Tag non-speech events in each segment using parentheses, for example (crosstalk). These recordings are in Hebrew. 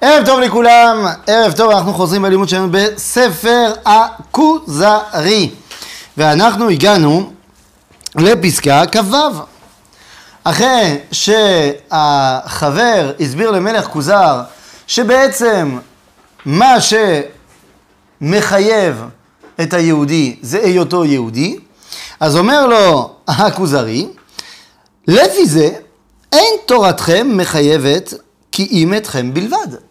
ערב טוב לכולם, ערב טוב, אנחנו חוזרים בלימוד שלנו בספר הכוזרי ואנחנו הגענו לפסקה כ"ו אחרי שהחבר הסביר למלך כוזר שבעצם מה שמחייב את היהודי זה היותו יהודי אז אומר לו הכוזרי לפי זה אין תורתכם מחייבת כי אם אתכם בלבד.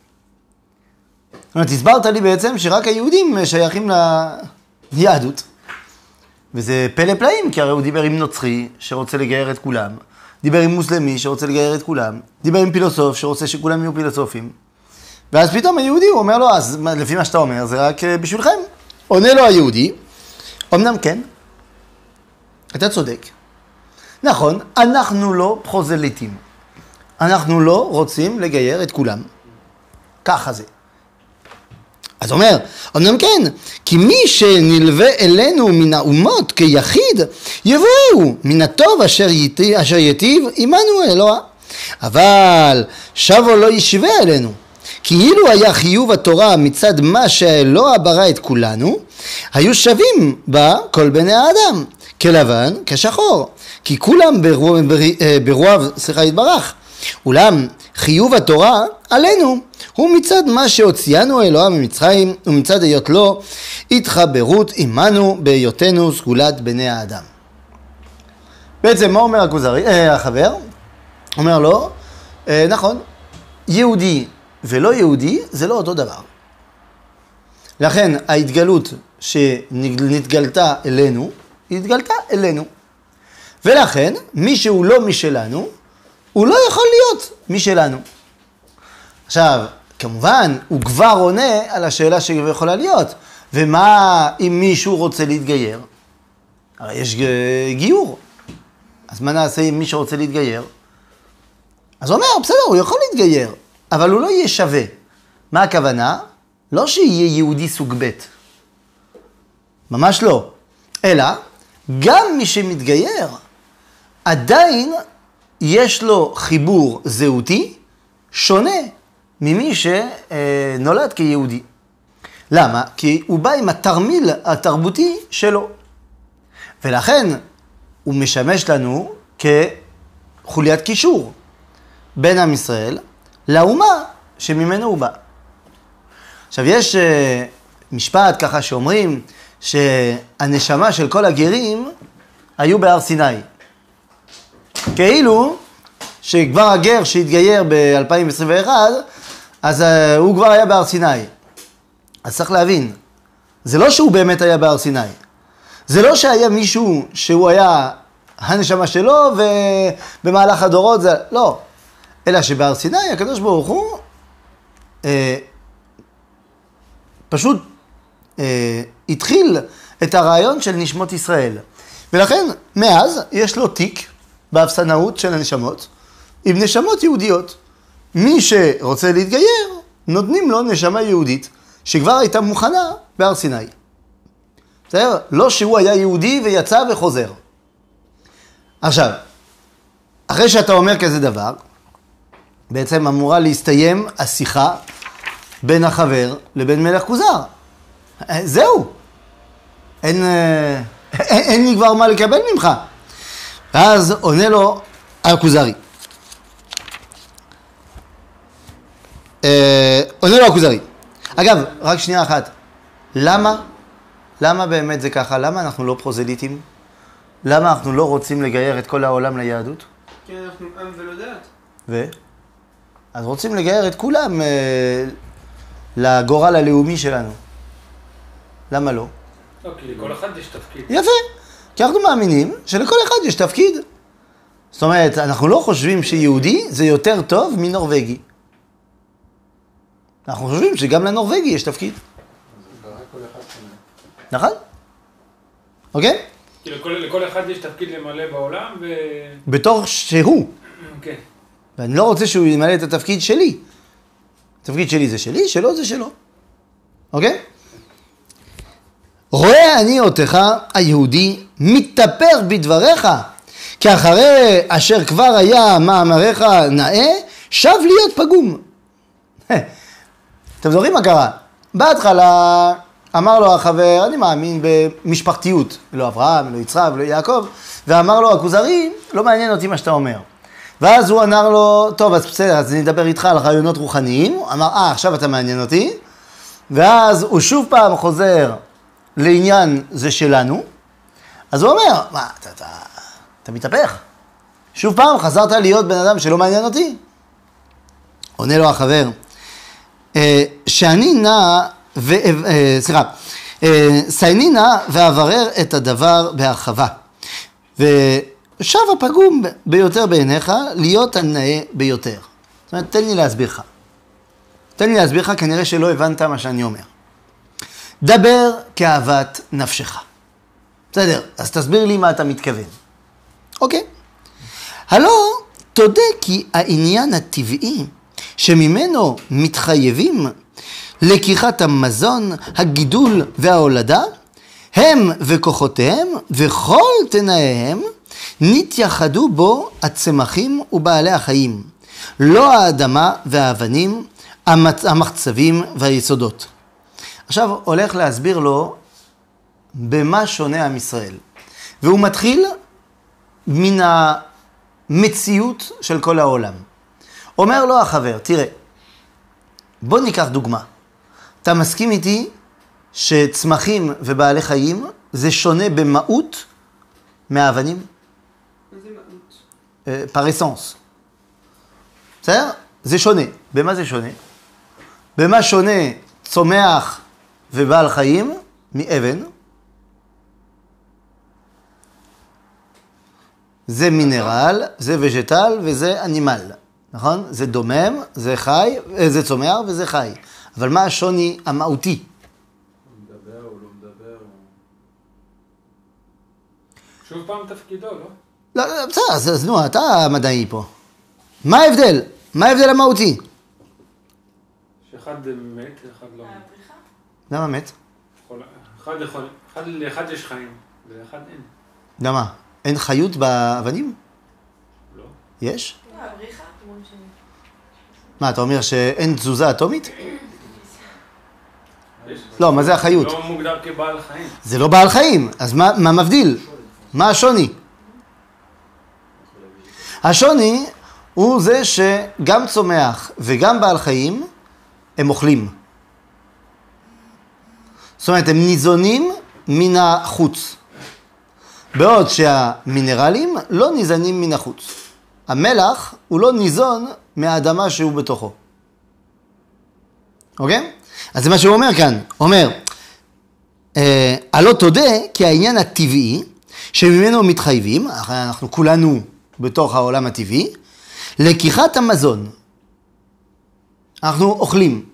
זאת אומרת, הסברת לי בעצם שרק היהודים שייכים ליהדות. וזה פלא פלאים, כי הרי הוא דיבר עם נוצרי שרוצה לגייר את כולם, דיבר עם מוסלמי שרוצה לגייר את כולם, דיבר עם פילוסוף שרוצה שכולם יהיו פילוסופים. ואז פתאום היהודי, הוא אומר לו, אז לפי מה שאתה אומר, זה רק אה, בשבילכם. עונה לו היהודי, אמנם כן, אתה צודק. נכון, אנחנו לא פרוזליטים. אנחנו לא רוצים לגייר את כולם. ככה זה. אז אומר, אמנם כן, כי מי שנלווה אלינו מן האומות כיחיד, יבואו מן הטוב אשר, יתי, אשר יטיב עמנו אלוה. אבל שבו לא ישווה אלינו. כאילו היה חיוב התורה מצד מה שהאלוה ברא את כולנו, היו שווים בה כל בני האדם, כלבן, כשחור. כי כולם ברוב, סליחה יתברך, אולם חיוב התורה עלינו הוא מצד מה שהוציאנו אלוה ממצרים ומצד היות לו התחברות עמנו בהיותנו סגולת בני האדם. בעצם מה אומר הכוזרי, אה, החבר? אומר לו, אה, נכון, יהודי ולא יהודי זה לא אותו דבר. לכן ההתגלות שנתגלתה אלינו, היא התגלתה אלינו. ולכן מי שהוא לא משלנו, הוא לא יכול להיות משלנו. עכשיו, כמובן, הוא כבר עונה על השאלה שיכולה להיות, ומה אם מישהו רוצה להתגייר? הרי יש גיור. אז מה נעשה אם מישהו רוצה להתגייר? אז הוא אומר, בסדר, הוא יכול להתגייר, אבל הוא לא יהיה שווה. מה הכוונה? לא שיהיה יהודי סוג ב', ממש לא. אלא, גם מי שמתגייר, עדיין יש לו חיבור זהותי שונה ממי שנולד כיהודי. למה? כי הוא בא עם התרמיל התרבותי שלו. ולכן הוא משמש לנו כחוליית קישור בין עם ישראל לאומה שממנו הוא בא. עכשיו יש אה, משפט ככה שאומרים שהנשמה של כל הגרים היו בהר סיני. כאילו שכבר הגר שהתגייר ב-2021, אז uh, הוא כבר היה בהר סיני. אז צריך להבין, זה לא שהוא באמת היה בהר סיני. זה לא שהיה מישהו שהוא היה הנשמה שלו ובמהלך הדורות זה... לא. אלא שבהר סיני הקדוש ברוך הוא אה, פשוט אה, התחיל את הרעיון של נשמות ישראל. ולכן, מאז יש לו תיק באפסנאות של הנשמות, עם נשמות יהודיות. מי שרוצה להתגייר, נותנים לו נשמה יהודית, שכבר הייתה מוכנה בהר סיני. בסדר? לא שהוא היה יהודי ויצא וחוזר. עכשיו, אחרי שאתה אומר כזה דבר, בעצם אמורה להסתיים השיחה בין החבר לבין מלך כוזר. זהו. אין, אה, אין, אין לי כבר מה לקבל ממך. ואז עונה לו הכוזרי. אה, עונה לו הכוזרי. אגב, רק שנייה אחת. למה? למה באמת זה ככה? למה אנחנו לא פרוזליטים? למה אנחנו לא רוצים לגייר את כל העולם ליהדות? כי אנחנו עם ולא דעת. ו? אז רוצים לגייר את כולם אה, לגורל הלאומי שלנו. למה לא? לא, כי לכל אחד יש תפקיד. יפה. כי אנחנו מאמינים שלכל אחד יש תפקיד. זאת אומרת, אנחנו לא חושבים שיהודי זה יותר טוב מנורבגי. אנחנו חושבים שגם לנורבגי יש תפקיד. נכון? אוקיי? לכל, אחד יש תפקיד למלא בעולם, ו... בתור שהוא. כן. ואני לא רוצה שהוא ימלא את התפקיד שלי. התפקיד שלי זה שלי, שלו זה שלו. אוקיי? רואה אני אותך, היהודי, מתאפר בדבריך, כי אחרי אשר כבר היה מאמריך נאה, שב להיות פגום. אתם זוכרים מה קרה? בהתחלה אמר לו החבר, אני מאמין במשפחתיות, לא אברהם, לא יצחק, לא יעקב, ואמר לו הכוזרי, לא מעניין אותי מה שאתה אומר. ואז הוא אמר לו, טוב, אז בסדר, אז אני אדבר איתך על רעיונות רוחניים. הוא אמר, אה, עכשיו אתה מעניין אותי. ואז הוא שוב פעם חוזר לעניין זה שלנו. אז הוא אומר, מה, אתה, אתה, אתה מתהפך? שוב פעם חזרת להיות בן אדם שלא מעניין אותי? עונה לו החבר, "אה, שאני נע, ו... אה, סליחה, אה, סייני נא ואברר את הדבר בהרחבה. ושב הפגום ביותר בעיניך להיות הנאה ביותר. זאת אומרת, תן לי להסביר לך. תן לי להסביר לך, כנראה שלא הבנת מה שאני אומר. דבר כאוות נפשך. בסדר, אז תסביר לי מה אתה מתכוון. אוקיי. הלא, תודה כי העניין הטבעי שממנו מתחייבים לקיחת המזון, הגידול וההולדה, הם וכוחותיהם וכל תנאיהם נתייחדו בו הצמחים ובעלי החיים, לא האדמה והאבנים, המחצבים והיסודות. עכשיו הולך להסביר לו במה שונה עם ישראל. והוא מתחיל מן המציאות של כל העולם. אומר לו החבר, תראה, בוא ניקח דוגמה. אתה מסכים איתי שצמחים ובעלי חיים זה שונה במהות מהאבנים? מה זה מהות? אה, פרסנס. בסדר? זה שונה. במה זה שונה? במה שונה צומח ובעל חיים מאבן? זה מינרל, זה וג'טל וזה אנימל, נכון? זה דומם, זה חי, אה, זה צומח וזה חי. אבל מה השוני המהותי? לא שוב פעם תפקידו, לא? לא, לא, בסדר, אז, אז נו, אתה המדעי פה. מה ההבדל? מה ההבדל המהותי? שאחד מת, אחד לא מת. למה מת? אחד יכול, אחד לאחד יש חיים, ולאחד אין. למה? אין חיות באבנים? לא. יש? לא. מה, אתה אומר שאין תזוזה אטומית? (coughs) לא, מה זה החיות? לא מוגדר כבעל חיים. זה לא בעל חיים, אז מה, מה מבדיל? מה השוני? השוני הוא זה שגם צומח וגם בעל חיים הם אוכלים. זאת אומרת, הם ניזונים מן החוץ. בעוד שהמינרלים לא ניזונים מן החוץ. המלח הוא לא ניזון מהאדמה שהוא בתוכו. אוקיי? אז זה מה שהוא אומר כאן. אומר, אה, הלא תודה כי העניין הטבעי שממנו מתחייבים, אנחנו כולנו בתוך העולם הטבעי, לקיחת המזון. אנחנו אוכלים.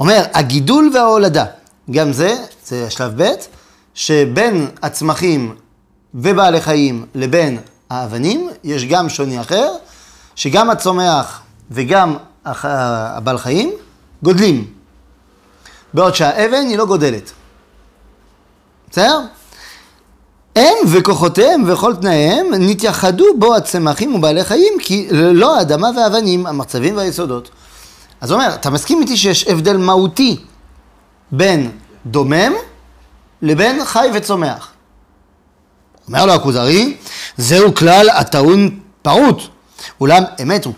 אומר, הגידול וההולדה, גם זה, זה השלב ב', שבין הצמחים ובעלי חיים לבין האבנים, יש גם שוני אחר, שגם הצומח וגם הבעל חיים גודלים. בעוד שהאבן היא לא גודלת. בסדר? הם וכוחותיהם וכל תנאיהם נתייחדו בו הצמחים ובעלי חיים, כי לא האדמה והאבנים, המצבים והיסודות. אז הוא אומר, אתה מסכים איתי שיש הבדל מהותי בין דומם לבין חי וצומח. אומר לו הכוזרי, זהו כלל הטעון פרוט, אולם אמת הוא.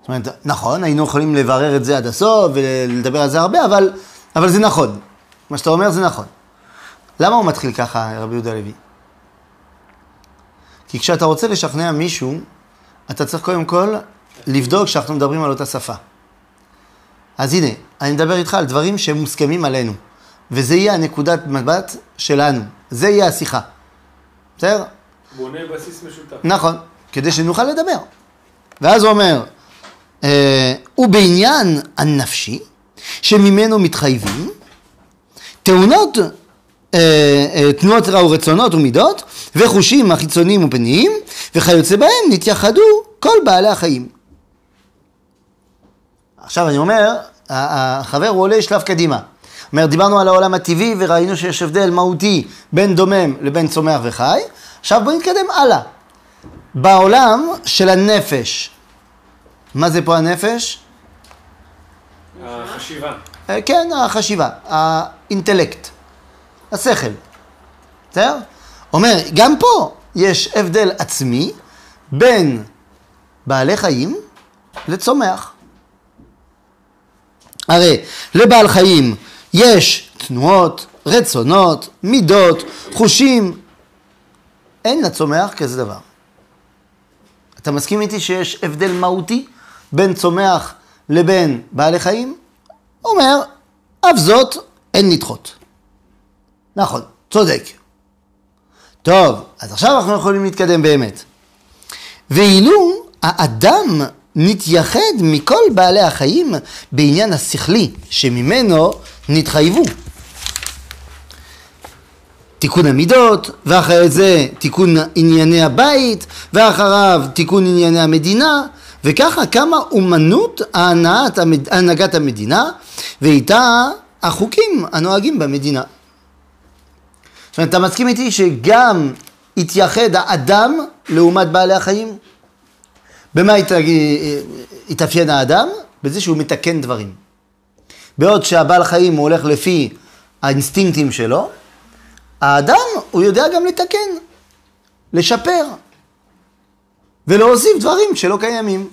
זאת אומרת, נכון, היינו יכולים לברר את זה עד הסוף ולדבר על זה הרבה, אבל, אבל זה נכון. מה שאתה אומר זה נכון. למה הוא מתחיל ככה, רבי יהודה לוי? כי כשאתה רוצה לשכנע מישהו, אתה צריך קודם כל לבדוק שאנחנו מדברים על אותה שפה. אז הנה, אני מדבר איתך על דברים שהם מוסכמים עלינו, וזה יהיה הנקודת מבט שלנו, זה יהיה השיחה. בסדר? בונה בסיס משותף. נכון, כדי שנוכל לדבר. ואז הוא אומר, אה, ובעניין הנפשי, שממנו מתחייבים, תאונות, אה, אה, תנועות רע ורצונות ומידות, וחושים החיצוניים ופניים, וכיוצא בהם נתייחדו כל בעלי החיים. עכשיו אני אומר, החבר הוא עולה שלב קדימה. אומר, דיברנו על העולם הטבעי וראינו שיש הבדל מהותי בין דומם לבין צומח וחי. עכשיו בואו נתקדם הלאה. בעולם של הנפש, מה זה פה הנפש? החשיבה. אה, כן, החשיבה, האינטלקט, השכל. בסדר? אומר, גם פה יש הבדל עצמי בין בעלי חיים לצומח. הרי לבעל חיים יש תנועות, רצונות, מידות, חושים. אין לצומח כזה דבר. אתה מסכים איתי שיש הבדל מהותי בין צומח לבין בעלי חיים? אומר, אף זאת אין לדחות. נכון, צודק. טוב, אז עכשיו אנחנו יכולים להתקדם באמת. ואילו האדם נתייחד מכל בעלי החיים בעניין השכלי שממנו נתחייבו. תיקון המידות, ואחרי זה תיקון ענייני הבית, ואחריו תיקון ענייני המדינה, וככה קמה אומנות ההנעת, המד... הנהגת המדינה, ואיתה החוקים הנוהגים במדינה. זאת אומרת, אתה מסכים איתי שגם התייחד האדם לעומת בעלי החיים? במה הת... התאפיין האדם? בזה שהוא מתקן דברים. בעוד שהבעל חיים הוא הולך לפי האינסטינקטים שלו, האדם הוא יודע גם לתקן, לשפר ולהוסיף דברים שלא קיימים.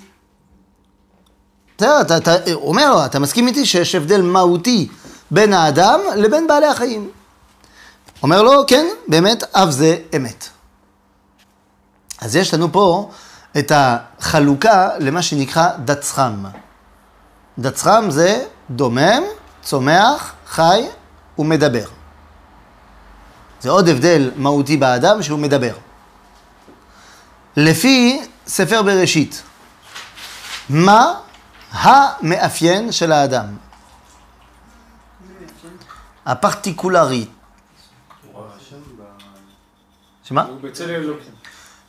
אתה, אתה, אתה אומר אתה מסכים איתי שיש הבדל מהותי בין האדם לבין בעלי החיים. אומר לו, כן, באמת, אף זה אמת. אז יש לנו פה את החלוקה למה שנקרא דצחם. דצחם זה דומם, צומח, חי ומדבר. זה עוד הבדל מהותי באדם שהוא מדבר. לפי ספר בראשית, מה המאפיין של האדם? הפרטיקולרי. שמה? הוא בצלם אלוקים.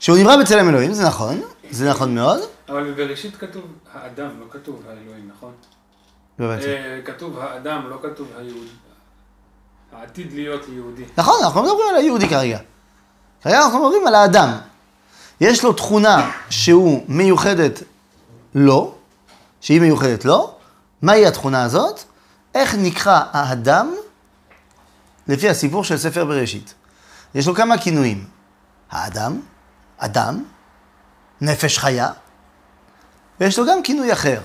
שהוא נברא בצלם אלוהים, זה נכון, זה נכון מאוד. אבל בבראשית כתוב האדם, לא כתוב האלוהים, נכון? באמת. אה, כתוב האדם, לא כתוב היהודי. העתיד להיות יהודי. נכון, אנחנו לא מדברים על היהודי כרגע. כרגע אנחנו מדברים על האדם. יש לו תכונה שהוא מיוחדת לו, שהיא מיוחדת לו. מהי התכונה הזאת? איך נקרא האדם לפי הסיפור של ספר בראשית. יש לו כמה כינויים. האדם, אדם, נפש חיה, ויש לו גם כינוי אחר,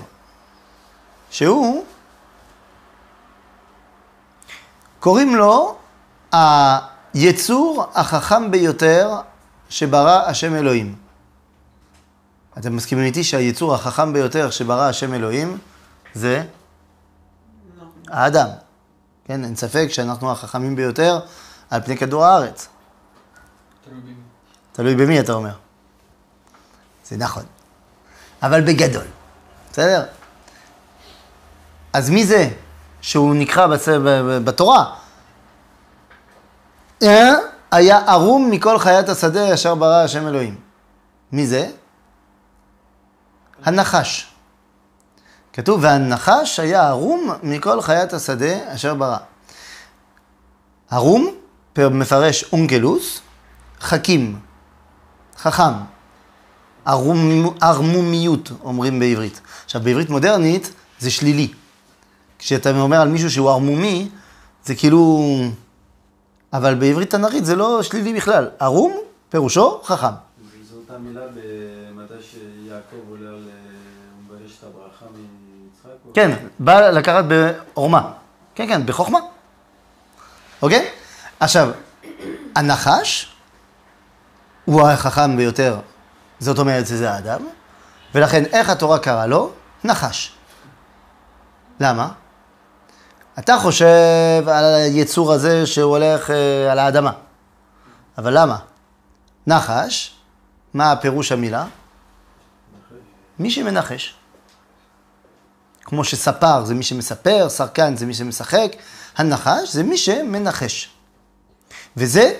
שהוא, קוראים לו היצור החכם ביותר שברא השם אלוהים. אתם מסכימים איתי שהיצור החכם ביותר שברא השם אלוהים זה האדם. כן, אין ספק שאנחנו החכמים ביותר על פני כדור הארץ. תלוי במי אתה אומר. זה נכון. אבל בגדול, בסדר? אז מי זה שהוא נקרא. בתורה? אה? היה ערום מכל חיית השדה אשר ברא השם אלוהים. מי זה? הנחש. כתוב, והנחש היה ערום מכל חיית השדה אשר ברא. ערום, מפרש אונקלוס, חכים, חכם. ערום, ערמומיות, אומרים בעברית. עכשיו, בעברית מודרנית זה שלילי. כשאתה אומר על מישהו שהוא ערמומי, זה כאילו... אבל בעברית תנ"כית זה לא שלילי בכלל. ערום, פירושו חכם. זו אותה מילה במתי שיעקב עולה על... הוא מבקש את הברכה מיצחק? כן, בא לקחת בעורמה. כן, כן, בחוכמה. אוקיי? עכשיו, הנחש הוא החכם ביותר, זאת אומרת שזה האדם, ולכן איך התורה קראה לו? נחש. למה? אתה חושב על היצור הזה שהוא הולך אה, על האדמה, אבל למה? נחש, מה פירוש המילה? מי שמנחש. כמו שספר זה מי שמספר, שחקן זה מי שמשחק, הנחש זה מי שמנחש. וזה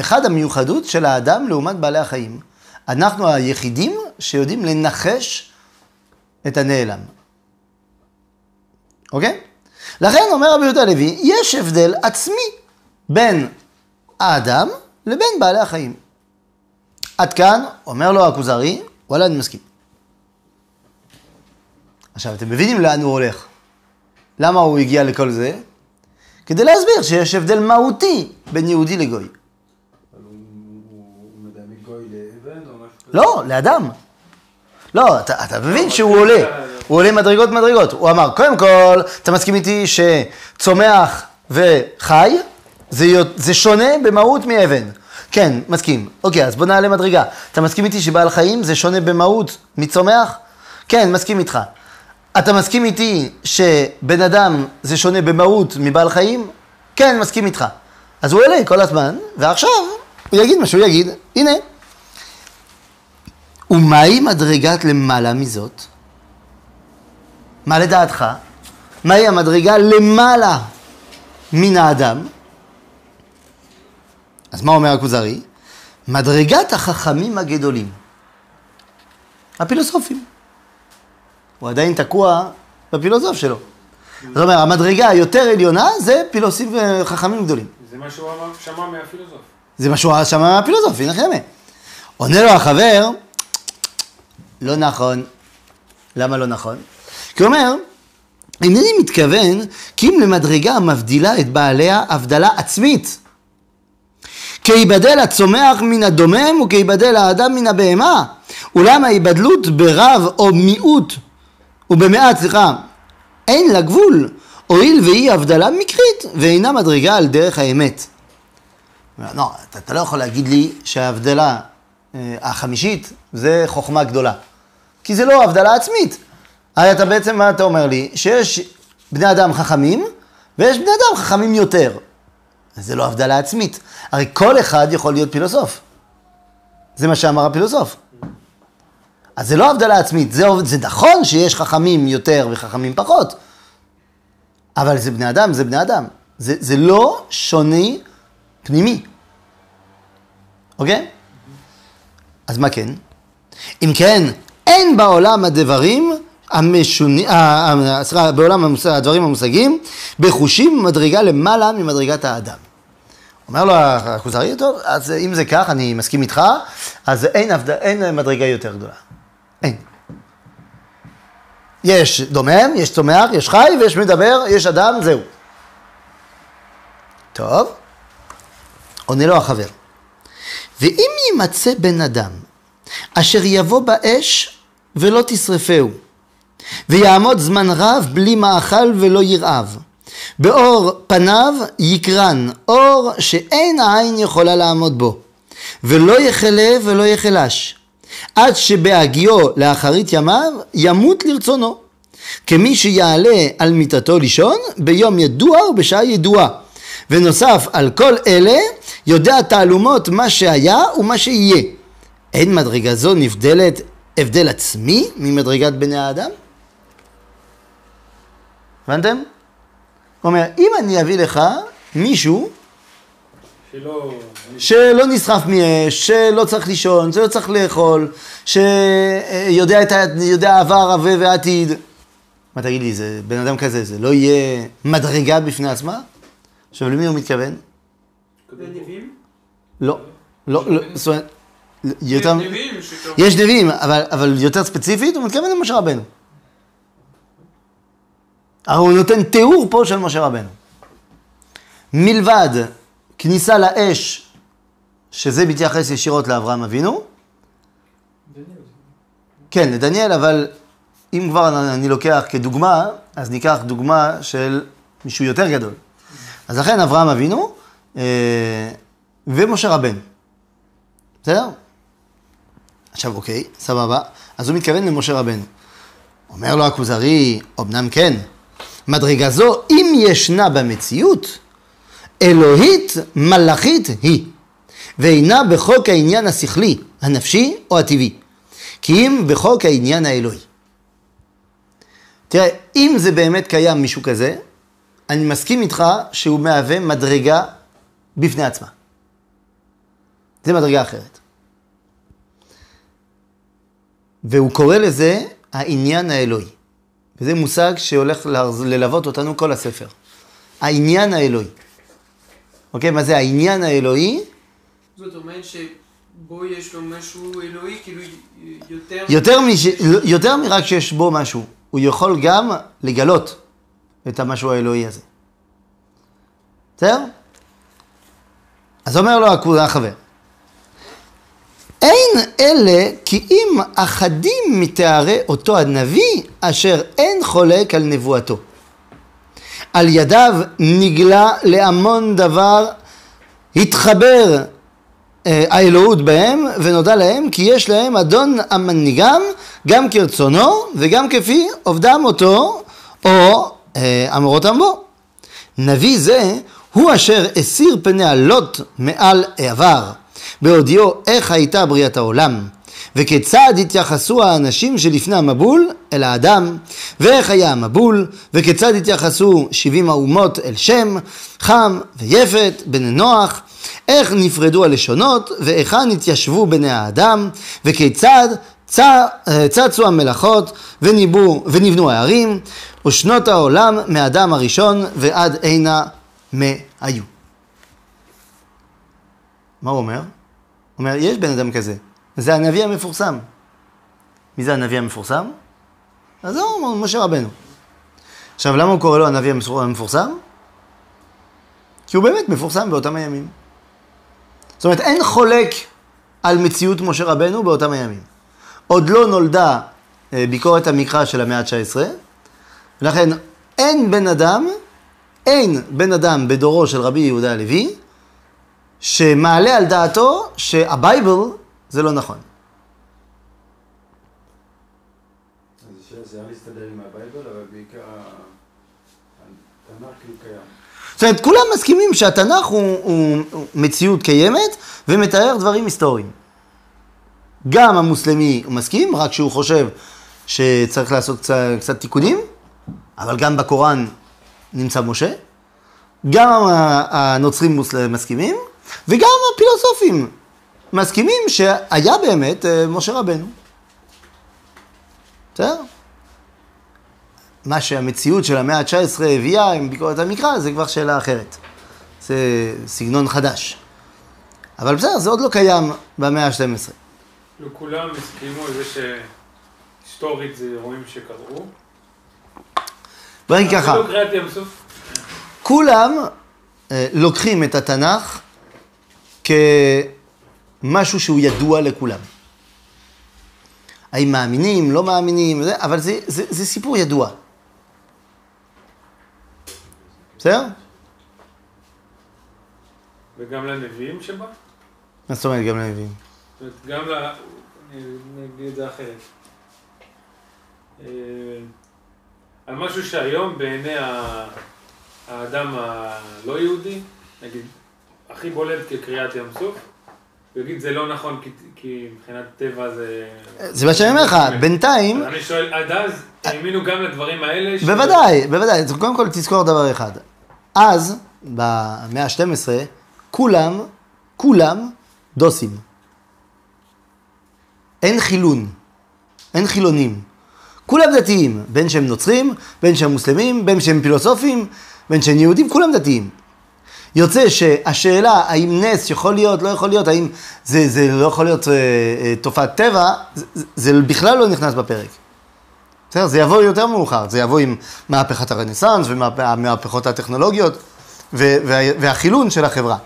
אחד המיוחדות של האדם לעומת בעלי החיים. אנחנו היחידים שיודעים לנחש את הנעלם. אוקיי? לכן אומר רבי יהודה הלוי, יש הבדל עצמי בין האדם לבין בעלי החיים. עד כאן, אומר לו הכוזרי, וואלה, אני מסכים. עכשיו, אתם מבינים לאן הוא הולך. למה הוא הגיע לכל זה? כדי להסביר שיש הבדל מהותי בין יהודי לגוי. לא, לאדם. לא, אתה, אתה מבין שהוא עולה, הוא עולה מדרגות מדרגות. הוא אמר, קודם כל, אתה מסכים איתי שצומח וחי, זה, זה שונה במהות מאבן. כן, מסכים. אוקיי, אז בוא נעלה מדרגה. אתה מסכים איתי שבעל חיים זה שונה במהות מצומח? כן, מסכים איתך. אתה מסכים איתי שבן אדם זה שונה במהות מבעל חיים? כן, מסכים איתך. אז הוא עולה כל הזמן, ועכשיו הוא יגיד מה שהוא יגיד. הנה. ומהי מדרגת למעלה מזאת? מה לדעתך? מהי המדרגה למעלה מן האדם? אז מה אומר הכוזרי? מדרגת החכמים הגדולים. הפילוסופים. הוא עדיין תקוע בפילוסוף שלו. זאת אומרת, המדרגה היותר עליונה זה פילוסופים וחכמים גדולים. זה מה שהוא שמע מהפילוסוף. זה מה שהוא שמע מהפילוסוף, הנה חמא. עונה לו החבר, לא נכון. למה לא נכון? כי אומר, אינני מתכוון כי אם למדרגה המבדילה את בעליה הבדלה עצמית. כיבדל הצומח מן הדומם וכיבדל האדם מן הבהמה. אולם ההיבדלות ברב או מיעוט, ובמעט, סליחה, אין לה גבול, הואיל והיא הבדלה מקרית ואינה מדרגה על דרך האמת. לא, אתה, אתה לא יכול להגיד לי שההבדלה אה, החמישית זה חוכמה גדולה. כי זה לא הבדלה עצמית. הרי אתה בעצם, מה אתה אומר לי? שיש בני אדם חכמים, ויש בני אדם חכמים יותר. זה לא הבדלה עצמית. הרי כל אחד יכול להיות פילוסוף. זה מה שאמר הפילוסוף. אז זה לא הבדלה עצמית. זה, זה נכון שיש חכמים יותר וחכמים פחות, אבל זה בני אדם, זה בני אדם. זה, זה לא שוני פנימי. אוקיי? אז מה כן? אם כן, אין בעולם הדברים המשונים, סליחה, בעולם הדברים המושגים, בחושים מדרגה למעלה ממדרגת האדם. אומר לו הכוזרי, טוב, אז אם זה כך, אני מסכים איתך, אז אין. אין מדרגה יותר גדולה. אין. יש דומם, יש צומח, יש חי ויש מדבר, יש אדם, זהו. טוב, עונה לו החבר. ואם יימצא בן אדם אשר יבוא באש ולא תשרפהו, ויעמוד זמן רב בלי מאכל ולא ירעב, באור פניו יקרן, אור שאין העין יכולה לעמוד בו, ולא יחלה ולא יחלש, עד שבהגיעו לאחרית ימיו ימות לרצונו, כמי שיעלה על מיטתו לישון ביום ידוע ובשעה ידועה. ונוסף על כל אלה, יודע תעלומות מה שהיה ומה שיהיה. אין מדרגה זו נבדלת הבדל עצמי ממדרגת בני האדם? הבנתם? הוא אומר, אם אני אביא לך מישהו שלא... שלא נסחף מאש, שלא צריך לישון, שלא צריך לאכול, שיודע את ה... יודע עבר, הווה ועתיד. מה תגיד לי, זה בן אדם כזה, זה לא יהיה מדרגה בפני עצמה? עכשיו, למי הוא מתכוון? לא, לא, לא, זאת אומרת, יותר... יש נביאים שכבר... יש נביאים, אבל, אבל יותר ספציפית, הוא מתכוון למשה רבנו. הרי הוא נותן תיאור פה של משה רבנו. מלבד כניסה לאש, שזה מתייחס ישירות לאברהם אבינו, כן, לדניאל, אבל אם כבר אני, אני לוקח כדוגמה, אז ניקח דוגמה של מישהו יותר גדול. אז לכן אברהם אבינו אה, ומשה רבנו. בסדר? עכשיו, אוקיי, סבבה. אז הוא מתכוון למשה רבנו. אומר לו הכוזרי, אמנם כן, מדרגה זו, אם ישנה במציאות, אלוהית מלאכית היא, ואינה בחוק העניין השכלי, הנפשי או הטבעי, כי אם בחוק העניין האלוהי. תראה, אם זה באמת קיים מישהו כזה, אני מסכים איתך שהוא מהווה מדרגה בפני עצמה. זה מדרגה אחרת. והוא קורא לזה העניין האלוהי. וזה מושג שהולך ללוות אותנו כל הספר. העניין האלוהי. אוקיי? מה זה העניין האלוהי? זאת אומרת שבו יש לו משהו אלוהי, כאילו יותר... יותר, מש... יותר מרק שיש בו משהו, הוא יכול גם לגלות. את המשהו האלוהי הזה. בסדר? אז אומר לו החבר, אין אלה כי אם אחדים מתארי אותו הנביא אשר אין חולק על נבואתו. על ידיו נגלה להמון דבר, התחבר אה, האלוהות בהם, ונודע להם כי יש להם אדון המנהיגם גם כרצונו וגם כפי עובדם אותו או אה, אמורותם בו. נביא זה הוא אשר הסיר פני הלוט מעל העבר, בהודיעו איך הייתה בריאת העולם, וכיצד התייחסו האנשים שלפני המבול אל האדם, ואיך היה המבול, וכיצד התייחסו שבעים האומות אל שם, חם ויפת, בני נוח, איך נפרדו הלשונות, והיכן התיישבו בני האדם, וכיצד צ- אה, צצו המלאכות וניבו, ונבנו הערים, ושנות העולם מאדם הראשון ועד הנה מהיו. מה הוא אומר? הוא אומר, יש בן אדם כזה, זה הנביא המפורסם. מי זה הנביא המפורסם? אז זהו, משה רבנו. עכשיו, למה הוא קורא לו הנביא המפור- המפורסם? כי הוא באמת מפורסם באותם הימים. זאת אומרת, אין חולק על מציאות משה רבנו באותם הימים. עוד לא נולדה אה, ביקורת המקרא של המאה ה-19, ולכן אין בן אדם, אין בן אדם בדורו של רבי יהודה הלוי, שמעלה על דעתו שה Bible זה לא נכון. אז השאלה זה היה להסתדר עם ה Bible, אבל בעיקר התנ"ך כאילו קיים. זאת אומרת, כולם מסכימים שהתנ"ך הוא, הוא, הוא מציאות קיימת ומתאר דברים היסטוריים. גם המוסלמי הוא מסכים, רק שהוא חושב שצריך לעשות קצת, קצת תיקונים, אבל גם בקוראן נמצא משה. גם הנוצרים מסכימים, וגם הפילוסופים מסכימים שהיה באמת אה, משה רבנו. בסדר? מה שהמציאות של המאה ה-19 הביאה עם ביקורת המקרא, זה כבר שאלה אחרת. זה סגנון חדש. אבל בסדר, זה עוד לא קיים במאה ה-12. כאילו כולם הסכימו על זה שהיסטורית זה אירועים שקרו. בוא נגיד ככה, סוף. כולם אה, לוקחים את התנ"ך כמשהו שהוא ידוע לכולם. האם מאמינים, לא מאמינים, אבל זה, זה, זה סיפור ידוע. בסדר? וגם לנביאים שבה. מה זאת אומרת גם לנביאים? זאת אומרת, גם ל... את זה אחרת. אה, על משהו שהיום בעיני האדם הלא יהודי, נגיד, הכי בולט כקריאת ים סוף, הוא יגיד זה לא נכון כי, כי מבחינת טבע זה... זה מה שאני אומר לך, בינתיים, אני שואל, עד אז האמינו גם לדברים האלה? ש- בוודאי, בוודאי. קודם כל תזכור דבר אחד. אז, במאה ה-12, כולם, כולם דוסים. אין חילון, אין חילונים. כולם דתיים, בין שהם נוצרים, בין שהם מוסלמים, בין שהם פילוסופים, בין שהם יהודים, כולם דתיים. יוצא שהשאלה האם נס יכול להיות, לא יכול להיות, האם זה, זה לא יכול להיות אה, אה, תופעת טבע, זה, זה- בכלל לא נכנס בפרק. בסדר, זה יבוא יותר מאוחר, זה יבוא עם מהפכת הרנסאנס ומהפכות הטכנולוגיות ו- וה- והחילון של החברה.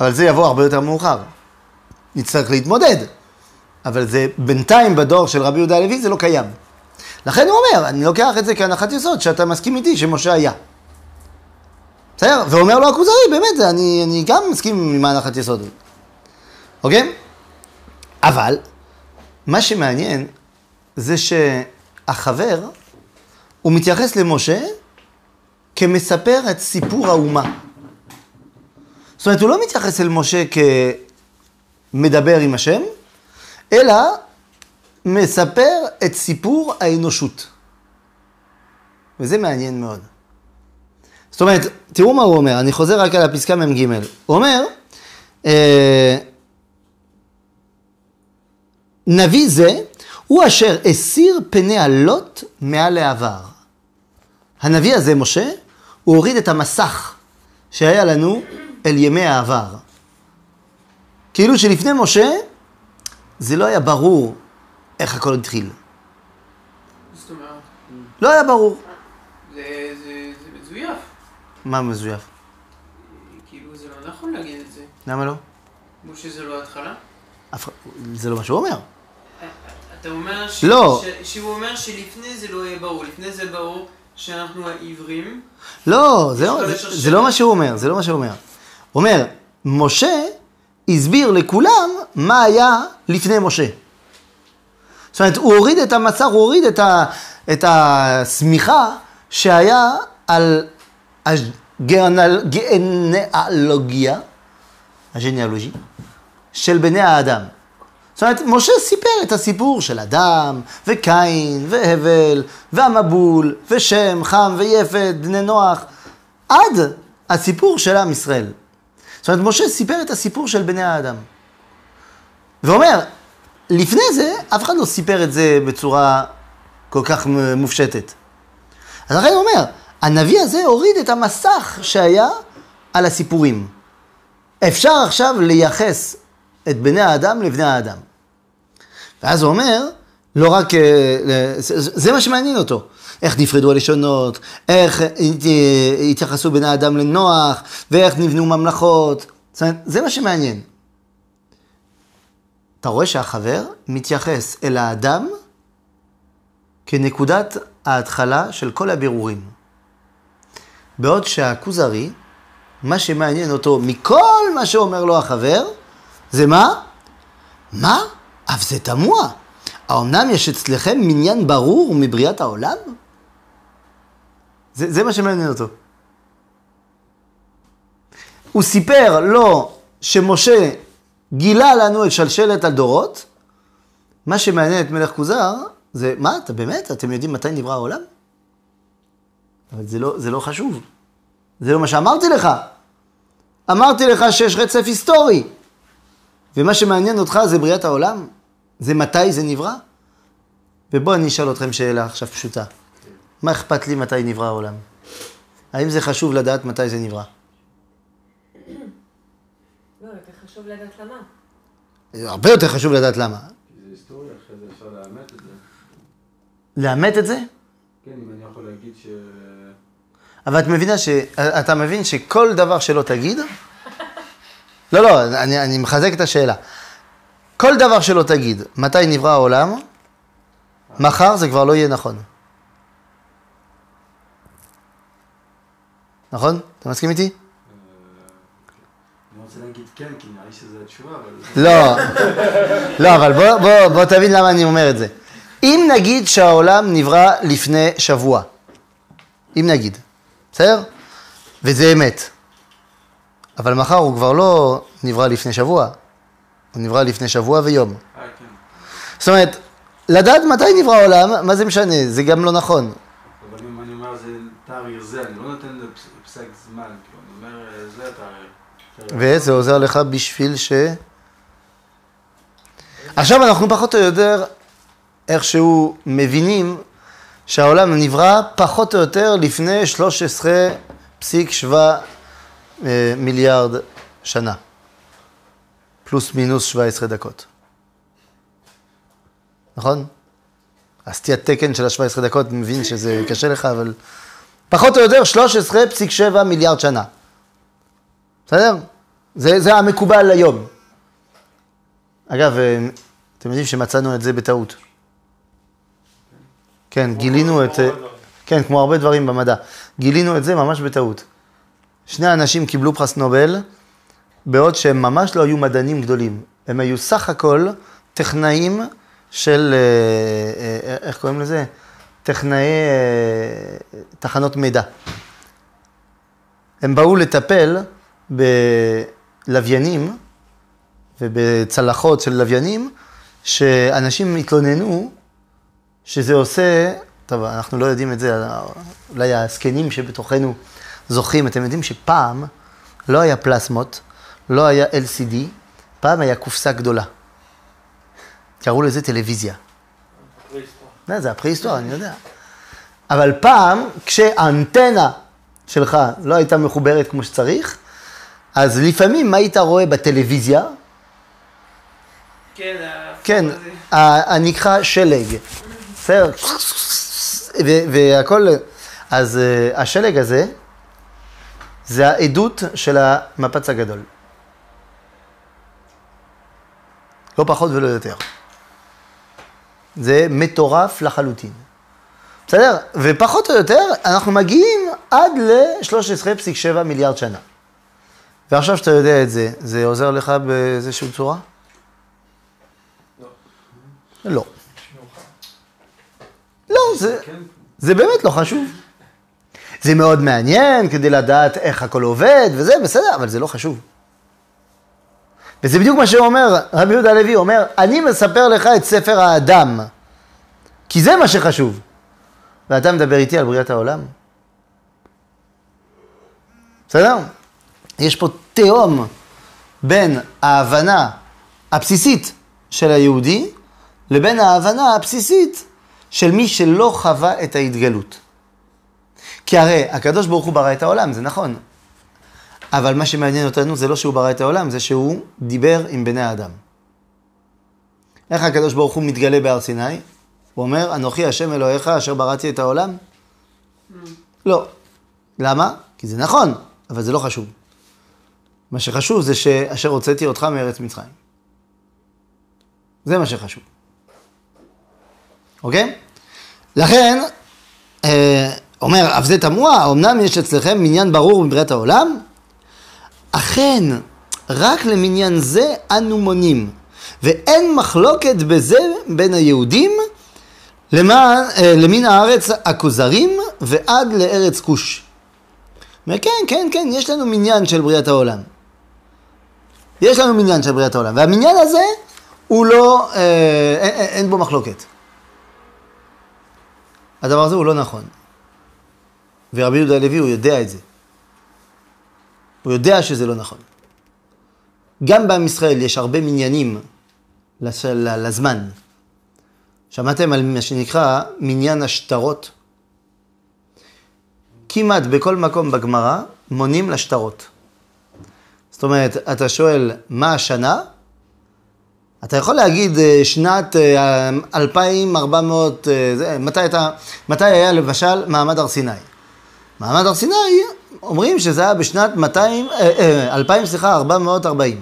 אבל זה יבוא הרבה יותר מאוחר. נצטרך להתמודד. אבל זה בינתיים בדור של רבי יהודה הלוי זה לא קיים. לכן הוא אומר, אני לוקח את זה כהנחת יסוד, שאתה מסכים איתי שמשה היה. בסדר? ואומר לו הכוזרי, באמת, אני, אני גם מסכים עם ההנחת יסוד. אוקיי? אבל, מה שמעניין זה שהחבר, הוא מתייחס למשה כמספר את סיפור האומה. זאת אומרת, הוא לא מתייחס אל משה כמדבר עם השם, אלא מספר את סיפור האנושות. וזה מעניין מאוד. זאת אומרת, תראו מה הוא אומר, אני חוזר רק על הפסקה מ"ג. הוא אומר, אה, נביא זה הוא אשר הסיר פני הלוט מעל העבר. הנביא הזה, משה, הוא הוריד את המסך שהיה לנו אל ימי העבר. כאילו שלפני משה, זה לא היה ברור איך הכל התחיל. זאת אומרת, לא היה ברור. מה מזויף? כאילו זה לא נכון להגיד את זה. למה לא? משה זה לא התחלה? אף אחד- זה לא מה שהוא אומר. אתה אומר ש... לא. ש... שהוא אומר שלפני זה לא יהיה ברור. לפני זה ברור שאנחנו העברים. לא, זה, לא, זה. זה לא מה שהוא אומר, זה לא מה שהוא אומר. הוא אומר, משה הסביר לכולם מה היה לפני משה. זאת אומרת, הוא הוריד את המסך, הוא הוריד את, ה, את השמיכה שהיה על הגנאלוגיה, הג'ניאלוגי, של בני האדם. זאת אומרת, משה סיפר את הסיפור של אדם, וקין, והבל, והמבול, ושם, חם ויפת, בני נוח, עד הסיפור של עם ישראל. זאת אומרת, משה סיפר את הסיפור של בני האדם. ואומר, לפני זה, אף אחד לא סיפר את זה בצורה כל כך מופשטת. אז לכן הוא אומר, הנביא הזה הוריד את המסך שהיה על הסיפורים. אפשר עכשיו לייחס את בני האדם לבני האדם. ואז הוא אומר, לא רק, אה, ל- זה מה שמעניין אותו. איך נפרדו הלשונות, איך הת- התייחסו בני האדם לנוח, ואיך נבנו ממלכות. זאת אומרת, זה מה שמעניין. אתה רואה שהחבר מתייחס אל האדם כנקודת ההתחלה של כל הבירורים. בעוד שהכוזרי, מה שמעניין אותו מכל מה שאומר לו החבר, זה מה? מה? אף זה תמוה. האומנם יש אצלכם מניין ברור מבריאת העולם? זה, זה מה שמעניין אותו. הוא סיפר לו שמשה גילה לנו את שלשלת הדורות. מה שמעניין את מלך כוזר זה, מה, אתה באמת? אתם יודעים מתי נברא העולם? אבל זה לא, זה לא חשוב. זה לא מה שאמרתי לך. אמרתי לך שיש רצף היסטורי. ומה שמעניין אותך זה בריאת העולם? זה מתי זה נברא? ובואו אני אשאל אתכם שאלה עכשיו פשוטה. מה אכפת לי מתי נברא העולם? האם זה חשוב לדעת מתי זה נברא? לא, יותר חשוב לדעת למה. הרבה יותר חשוב לדעת למה. זה היסטוריה, אחרי זה אפשר לאמת את זה. לאמת את זה? כן, אם אני. אבל את מבינה ש... אתה מבין שכל דבר שלא תגיד... לא, לא, אני, אני מחזק את השאלה. כל דבר שלא תגיד, מתי נברא העולם, מחר זה כבר לא יהיה נכון. נכון? אתה מסכים איתי? כן. לא, לא, אבל בוא, בוא, בוא תבין למה אני אומר את זה. אם נגיד שהעולם נברא לפני שבוע, אם נגיד, בסדר? וזה אמת. אבל מחר הוא כבר לא נברא לפני שבוע, הוא נברא לפני שבוע ויום. אה, כן. זאת אומרת, לדעת מתי נברא העולם, מה זה משנה? זה גם לא נכון. אבל אם אני אומר זה תאריך זה, אני לא נותן פסק זמן, כאילו, אני אומר אה, זה התאריך. וזה עוזר לך בשביל ש... עכשיו אנחנו פחות או יותר איכשהו מבינים שהעולם נברא פחות או יותר לפני 13.7 אה, מיליארד שנה. פלוס מינוס 17 דקות. נכון? הסטיית תקן של ה-17 דקות, אני מבין שזה קשה לך, אבל... פחות או יותר 13.7 מיליארד שנה. בסדר? זה, זה המקובל היום. אגב, אה, אתם יודעים שמצאנו את זה בטעות. כן, גילינו את... אה, כן, כמו הרבה דברים במדע. גילינו את זה ממש בטעות. שני אנשים קיבלו פרס נובל, בעוד שהם ממש לא היו מדענים גדולים. הם היו סך הכל טכנאים של, אה, אה, איך קוראים לזה? טכנאי אה, תחנות מידע. הם באו לטפל בלוויינים ובצלחות של לוויינים, שאנשים התלוננו שזה עושה, טוב, אנחנו לא יודעים את זה, אולי הזקנים שבתוכנו זוכרים, אתם יודעים שפעם לא היה פלסמות, לא היה LCD, פעם היה קופסה גדולה. קראו לזה טלוויזיה. לא, זה הפרה-היסטוריה, אני יודע. אבל פעם, כשהאנטנה שלך לא הייתה מחוברת כמו שצריך, אז לפעמים מה היית רואה בטלוויזיה? כן, כן, הנקרא שלג. ו- והכל, אז אה, השלג הזה זה העדות של המפץ הגדול. לא פחות ולא יותר. זה מטורף לחלוטין. בסדר? ופחות או יותר, אנחנו מגיעים עד ל-13.7 מיליארד שנה. ועכשיו שאתה יודע את זה, זה עוזר לך באיזושהי צורה? לא. לא. לא, זה. זה באמת לא חשוב. זה מאוד מעניין כדי לדעת איך הכל עובד וזה, בסדר, אבל זה לא חשוב. וזה בדיוק מה שאומר רבי יהודה הלוי, אומר, אני מספר לך את ספר האדם, כי זה מה שחשוב. ואתה מדבר איתי על בריאת העולם? בסדר? יש פה תהום בין ההבנה הבסיסית של היהודי לבין ההבנה הבסיסית של מי שלא חווה את ההתגלות. כי הרי הקדוש ברוך הוא ברא את העולם, זה נכון. אבל מה שמעניין אותנו זה לא שהוא ברא את העולם, זה שהוא דיבר עם בני האדם. איך הקדוש ברוך הוא מתגלה בהר סיני? הוא אומר, אנוכי השם אלוהיך אשר בראתי את העולם? לא. למה? כי זה נכון, אבל זה לא חשוב. מה שחשוב זה שאשר הוצאתי אותך מארץ מצרים. זה מה שחשוב. אוקיי? לכן, אה, אומר, אף זה תמוה, אמנם יש אצלכם מניין ברור מבריאת העולם? אכן, רק למניין זה אנו מונים, ואין מחלוקת בזה בין היהודים למען, אה, למין הארץ הכוזרים ועד לארץ כוש. אומר, כן, כן, יש לנו מניין של בריאת העולם. יש לנו מניין של בריאת העולם, והמניין הזה הוא לא, אה, אין, אין, אין בו מחלוקת. הדבר הזה הוא לא נכון. ורבי יהודה הלוי, הוא יודע את זה. הוא יודע שזה לא נכון. גם בעם ישראל יש הרבה מניינים לזמן. שמעתם על מה שנקרא מניין השטרות? כמעט בכל מקום בגמרא מונים לשטרות. זאת אומרת, אתה שואל מה השנה? אתה יכול להגיד אה, שנת אה, 2400, אה, זה, מתי, אתה, מתי היה למשל מעמד הר סיני? מעמד הר סיני, אומרים שזה היה בשנת 200, אה, אה, 2000, סליחה, 440.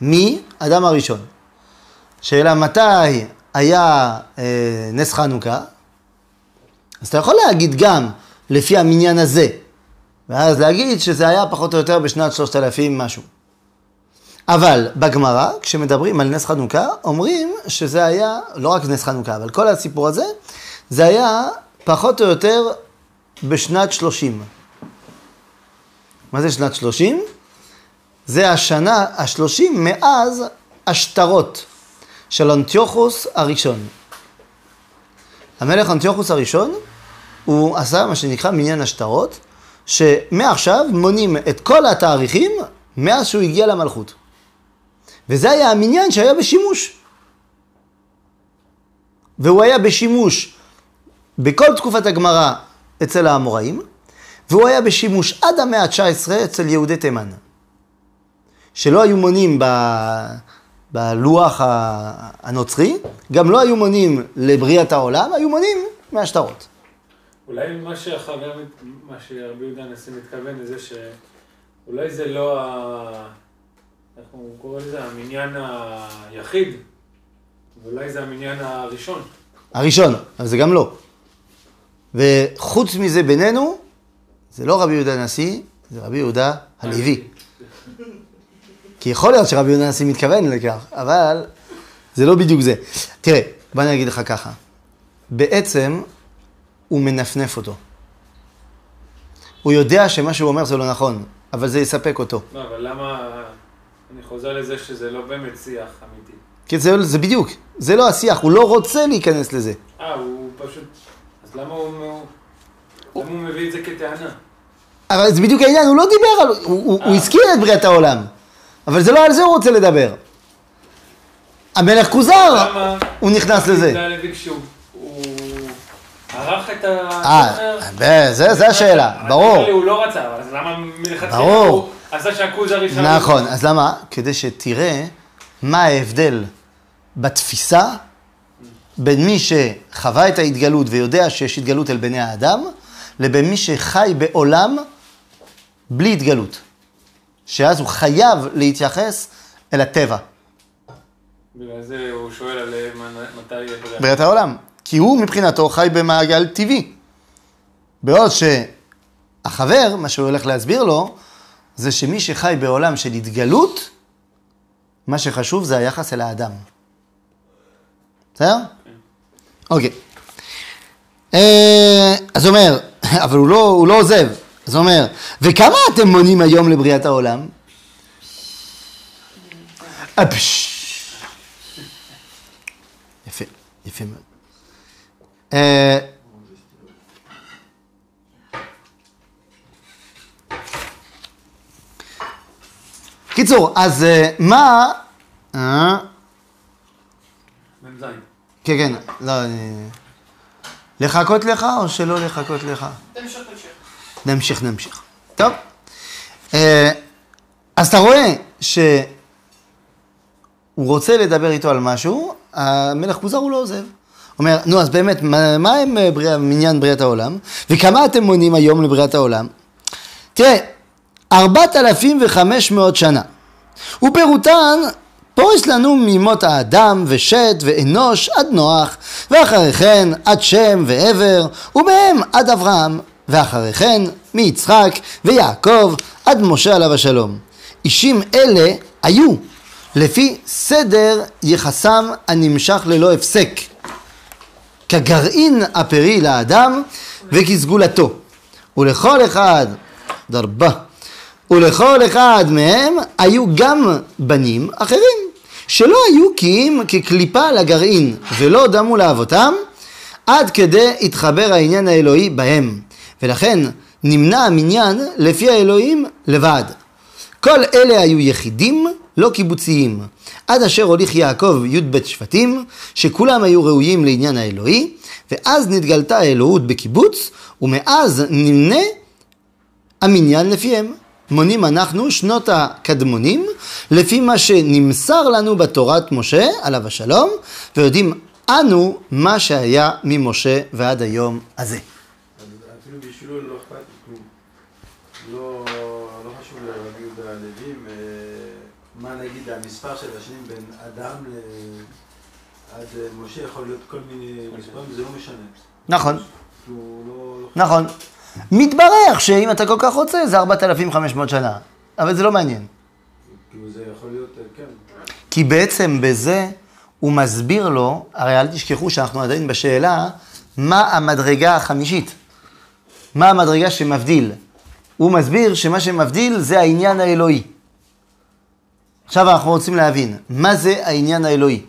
מי? אדם הראשון. שאלה מתי היה אה, נס חנוכה? אז אתה יכול להגיד גם לפי המניין הזה, ואז להגיד שזה היה פחות או יותר בשנת 3000 משהו. אבל בגמרא, כשמדברים על נס חנוכה, אומרים שזה היה, לא רק נס חנוכה, אבל כל הסיפור הזה, זה היה פחות או יותר בשנת 30. מה זה שנת 30? זה השנה ה-30 מאז השטרות של אנטיוכוס הראשון. המלך אנטיוכוס הראשון, הוא עשה מה שנקרא מניין השטרות, שמעכשיו מונים את כל התאריכים מאז שהוא הגיע למלכות. וזה היה המניין שהיה בשימוש. והוא היה בשימוש בכל תקופת הגמרא אצל האמוראים, והוא היה בשימוש עד המאה ה-19 אצל יהודי תימן. שלא היו מונים ב... בלוח הנוצרי, גם לא היו מונים לבריאת העולם, היו מונים מהשטרות. אולי מה שהחבר, מה שרבי יהודה הנשיא מתכוון לזה שאולי זה לא ה... איך הוא קורא לזה? המניין היחיד, ואולי זה המניין הראשון. הראשון, אבל זה גם לא. וחוץ מזה בינינו, זה לא רבי יהודה הנשיא, זה רבי יהודה הלוי. כי יכול להיות שרבי יהודה הנשיא מתכוון לכך, אבל זה לא בדיוק זה. תראה, בוא אני אגיד לך ככה. בעצם הוא מנפנף אותו. הוא יודע שמה שהוא אומר זה לא נכון, אבל זה יספק אותו. לא, אבל למה... חוזר לזה שזה לא באמת שיח אמיתי. כי זה, זה בדיוק, זה לא השיח, הוא לא רוצה להיכנס לזה. אה, הוא פשוט... אז למה הוא... הוא... למה הוא מביא את זה כטענה? אבל זה בדיוק העניין, הוא לא דיבר על... הוא, הוא, הוא אה. הזכיר את בריאת העולם, אבל זה לא על זה הוא רוצה לדבר. המלך כוזר. הוא נכנס לזה. הוא ערך את אה, הספר... ב- זה, השאלה, ברור. הוא לא רצה, אז למה מלכתחילה. הוא עשה שהכוז הראשון... נכון, אז למה? כדי שתראה מה ההבדל בתפיסה בין מי שחווה את ההתגלות ויודע שיש התגלות אל בני האדם, לבין מי שחי בעולם בלי התגלות. שאז הוא חייב להתייחס אל הטבע, בגלל זה הוא שואל על אה, מתי. בריאת העולם. כי הוא מבחינתו חי במעגל טבעי. בעוד שהחבר, מה שהוא הולך להסביר לו, זה שמי שחי בעולם של התגלות, מה שחשוב זה היחס אל האדם. בסדר? אוקיי. אה, אז אומר, (laughs) אבל הוא לא, הוא לא עוזב. אז הוא אומר, וכמה אתם מונים היום לבריאת העולם? אפש. יפה, יפה מאוד. קיצור, אז אה, מה... אה, מ"ז. כן, כן, לא, אני... לחכות לך או שלא לחכות לך? תמשך, תמשך. נמשיך, נמשיך. טוב. אה, אז אתה רואה שהוא רוצה לדבר איתו על משהו, המלך כוזר הוא לא עוזב. אומר, נו, אז באמת, מה, מה עם אה, בריאה, מניין בריאת העולם? וכמה אתם מונים היום לבריאת העולם? תראה, 4,500 שנה. ופירוטן פורס לנו ממות האדם ושת ואנוש עד נוח, ואחרי כן עד שם ועבר, ומהם עד אברהם, ואחרי כן מיצחק ויעקב עד משה עליו השלום. אישים אלה היו לפי סדר יחסם הנמשך ללא הפסק, כגרעין הפרי לאדם וכסגולתו. ולכל אחד, דרבה, ולכל אחד מהם היו גם בנים אחרים, שלא היו כי אם כקליפה לגרעין, ולא דמו לאבותם, עד כדי התחבר העניין האלוהי בהם. ולכן נמנע המניין לפי האלוהים לבד. כל אלה היו יחידים, לא קיבוציים, עד אשר הוליך יעקב י"ב שבטים, שכולם היו ראויים לעניין האלוהי, ואז נתגלתה האלוהות בקיבוץ, ומאז נמנה המניין לפיהם. מונים אנחנו שנות הקדמונים, לפי מה שנמסר לנו בתורת משה, עליו השלום, ויודעים אנו מה שהיה ממשה ועד היום הזה. אפילו לא אכפת לי כלום. לא, לא חשוב לרבי יהודה הלוי, אה, מה נגיד המספר של השנים בין אדם ל... עד אה, משה יכול להיות כל מיני מספרים, זה לא משנה. נכון. נכון. מתברך שאם אתה כל כך רוצה זה 4,500 שנה, אבל זה לא מעניין. זה יכול להיות, אה, כן. כי בעצם בזה הוא מסביר לו, הרי אל תשכחו שאנחנו עדיין בשאלה, מה המדרגה החמישית? מה המדרגה שמבדיל? הוא מסביר שמה שמבדיל זה העניין האלוהי. עכשיו אנחנו רוצים להבין, מה זה העניין האלוהי?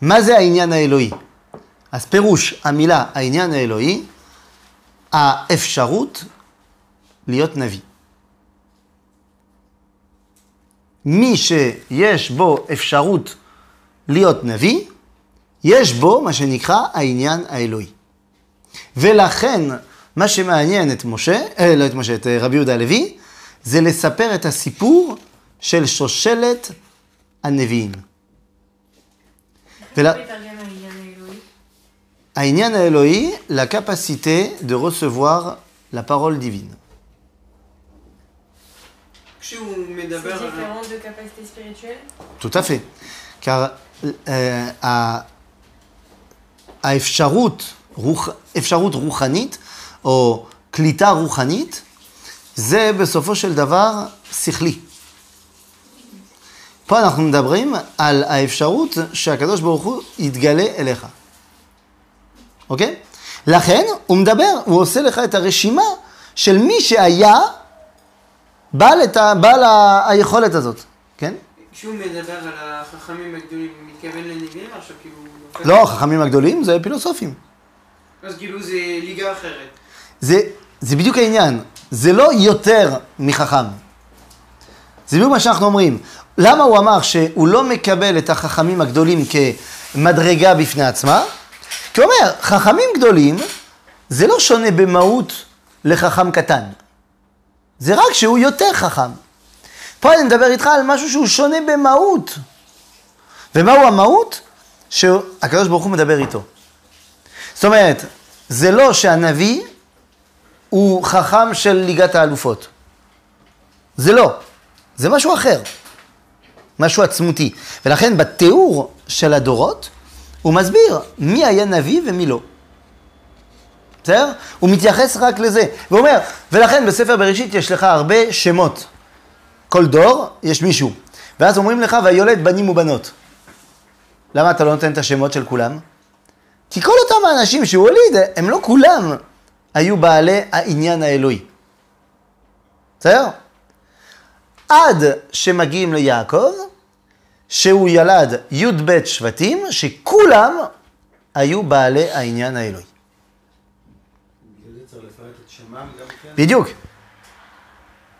מה זה העניין האלוהי? אז פירוש המילה העניין האלוהי, האפשרות להיות נביא. מי שיש בו אפשרות להיות נביא, יש בו מה שנקרא העניין האלוהי. ולכן, מה שמעניין את משה, אה, לא את משה, את אה, רבי יהודה הלוי, זה לספר את הסיפור של שושלת הנביאים. ול... איך מתרגם העניין האלוהי? העניין האלוהי, la capacité de recevoir la parole divine. כשהוא C'est מדבר על... différent de capacité spirituelle tout à fait. car אה, ה- האפשרות, רוח, אפשרות רוחנית, או קליטה רוחנית, זה בסופו של דבר שכלי. פה אנחנו מדברים על האפשרות שהקדוש ברוך הוא יתגלה אליך. אוקיי? לכן הוא מדבר, הוא עושה לך את הרשימה של מי שהיה בעל, ה, בעל ה, היכולת הזאת, כן? כשהוא מדבר על החכמים הגדולים, הוא מתכוון לנביאים עכשיו כאילו... לא, החכמים הגדולים זה פילוסופים. אז כאילו זה ליגה אחרת. זה, זה בדיוק העניין, זה לא יותר מחכם. זה בדיוק מה שאנחנו אומרים. למה הוא אמר שהוא לא מקבל את החכמים הגדולים כמדרגה בפני עצמה? כי הוא אומר, חכמים גדולים זה לא שונה במהות לחכם קטן. זה רק שהוא יותר חכם. פה אני מדבר איתך על משהו שהוא שונה במהות. ומהו המהות? שהקדוש ברוך הוא מדבר איתו. זאת אומרת, זה לא שהנביא הוא חכם של ליגת האלופות. זה לא, זה משהו אחר, משהו עצמותי. ולכן בתיאור של הדורות, הוא מסביר מי היה נביא ומי לא. בסדר? הוא מתייחס רק לזה. והוא אומר, ולכן בספר בראשית יש לך הרבה שמות. כל דור יש מישהו. ואז אומרים לך, ויולד בנים ובנות. למה אתה לא נותן את השמות של כולם? כי כל אותם האנשים שהוא הוליד, הם לא כולם היו בעלי העניין האלוהי. בסדר? עד שמגיעים ליעקב, שהוא ילד י"ב שבטים, שכולם היו בעלי העניין האלוהי. בדיוק.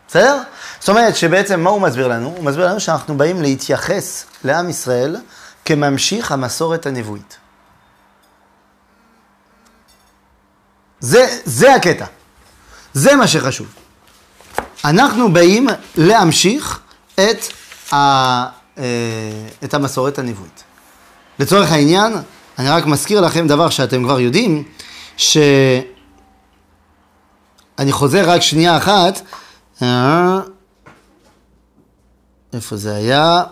בסדר? זאת אומרת שבעצם מה הוא מסביר לנו? הוא מסביר לנו שאנחנו באים להתייחס לעם ישראל כממשיך המסורת הנבואית. זה, זה הקטע. זה מה שחשוב. אנחנו באים להמשיך את, ה, את המסורת הנבואית. לצורך העניין, אני רק מזכיר לכם דבר שאתם כבר יודעים, ש... אני חוזר רק שנייה אחת. אה, איפה זה היה?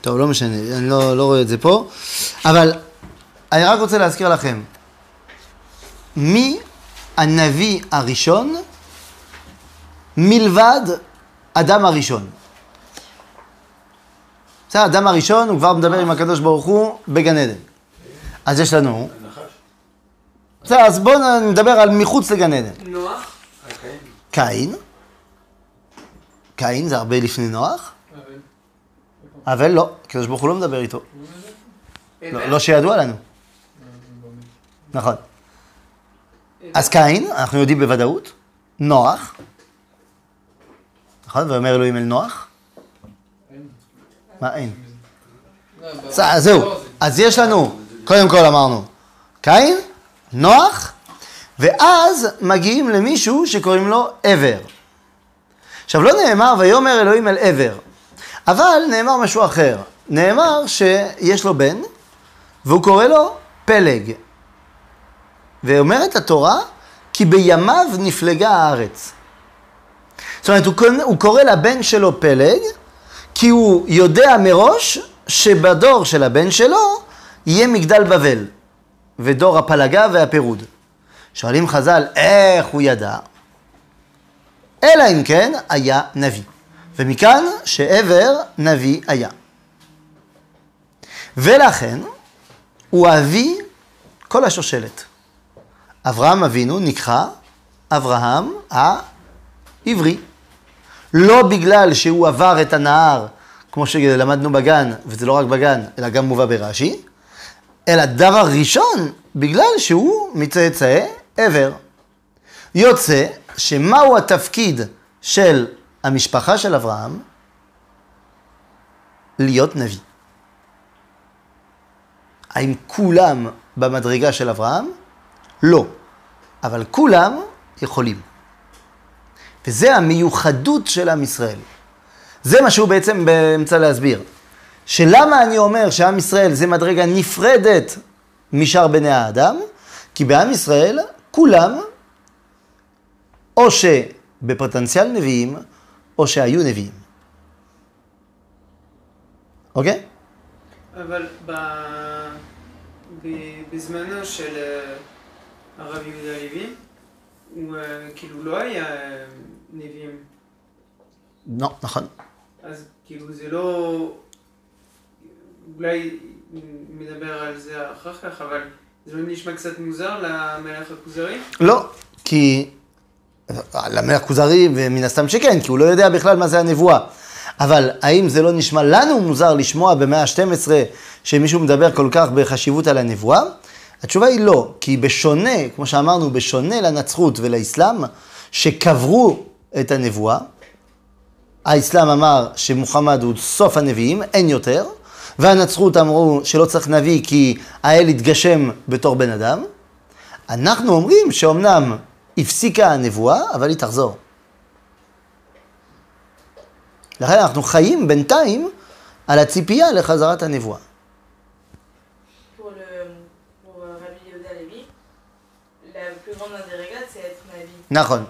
טוב, לא משנה, אני לא, לא רואה את זה פה. אבל אני רק רוצה להזכיר לכם, מי הנביא הראשון מלבד אדם הראשון? בסדר, אדם הראשון, הוא כבר מדבר עם הקדוש ברוך הוא בגן עדן. אז יש לנו? בסדר, אז בואו נדבר על מחוץ לגן עדן. נוח? קין, קין זה הרבה לפני נוח, אבל- לא, הקדוש ברוך הוא לא מדבר איתו, לא, לא שידוע לנו, נכון. אז קין, אנחנו יודעים בוודאות, נוח, נכון? ואומר אלוהים אל נוח, מה אין? זהו, אז יש לנו, קודם כל אמרנו, קין, נוח, ואז מגיעים למישהו שקוראים לו עבר. עכשיו לא נאמר ויאמר אלוהים אל עבר, אבל נאמר משהו אחר. נאמר שיש לו בן, והוא קורא לו פלג. ואומרת התורה, כי בימיו נפלגה הארץ. זאת אומרת, הוא קורא- הוא קורא לבן שלו פלג, כי הוא יודע מראש שבדור של הבן שלו יהיה מגדל בבל, ודור הפלגה והפירוד. שואלים חז"ל, איך הוא ידע? אלא אם כן היה נביא. ומכאן שעבר נביא היה. ולכן הוא אבי כל השושלת. אברהם אבינו נקרא אברהם העברי. לא בגלל שהוא עבר את הנהר, כמו שלמדנו בגן, וזה לא רק בגן, אלא גם מובא ברש"י, אלא דבר ראשון, בגלל שהוא מצאצאי עבר. יוצא שמהו התפקיד של המשפחה של אברהם? להיות נביא. האם כולם במדרגה של אברהם? לא. אבל כולם יכולים. וזה המיוחדות של עם ישראל. זה מה שהוא בעצם באמצע להסביר. שלמה אני אומר שעם ישראל זה מדרגה נפרדת משאר בני האדם? כי בעם ישראל כולם או שבפוטנציאל נביאים, או שהיו נביאים. אוקיי? אבל ב... ב... בזמנו של אה, הרב יהודה לוי, הוא אה, כאילו לא היה אה, נביאים. לא, נכון. אז כאילו זה לא... אולי נדבר על זה אחר כך, אבל זה לא נשמע קצת מוזר למלך הכוזרי? לא, כי... למלך כוזרי, ומן הסתם שכן, כי הוא לא יודע בכלל מה זה הנבואה. אבל האם זה לא נשמע לנו מוזר לשמוע במאה ה-12 שמישהו מדבר כל כך בחשיבות על הנבואה? התשובה היא לא, כי בשונה, כמו שאמרנו, בשונה לנצרות ולאסלאם, שקברו את הנבואה, האסלאם אמר שמוחמד הוא סוף הנביאים, אין יותר, והנצרות אמרו שלא צריך נביא כי האל יתגשם בתור בן אדם. אנחנו אומרים שאומנם הפסיקה הנבואה, אבל היא תחזור. לכן אנחנו חיים בינתיים על הציפייה לחזרת הנבואה.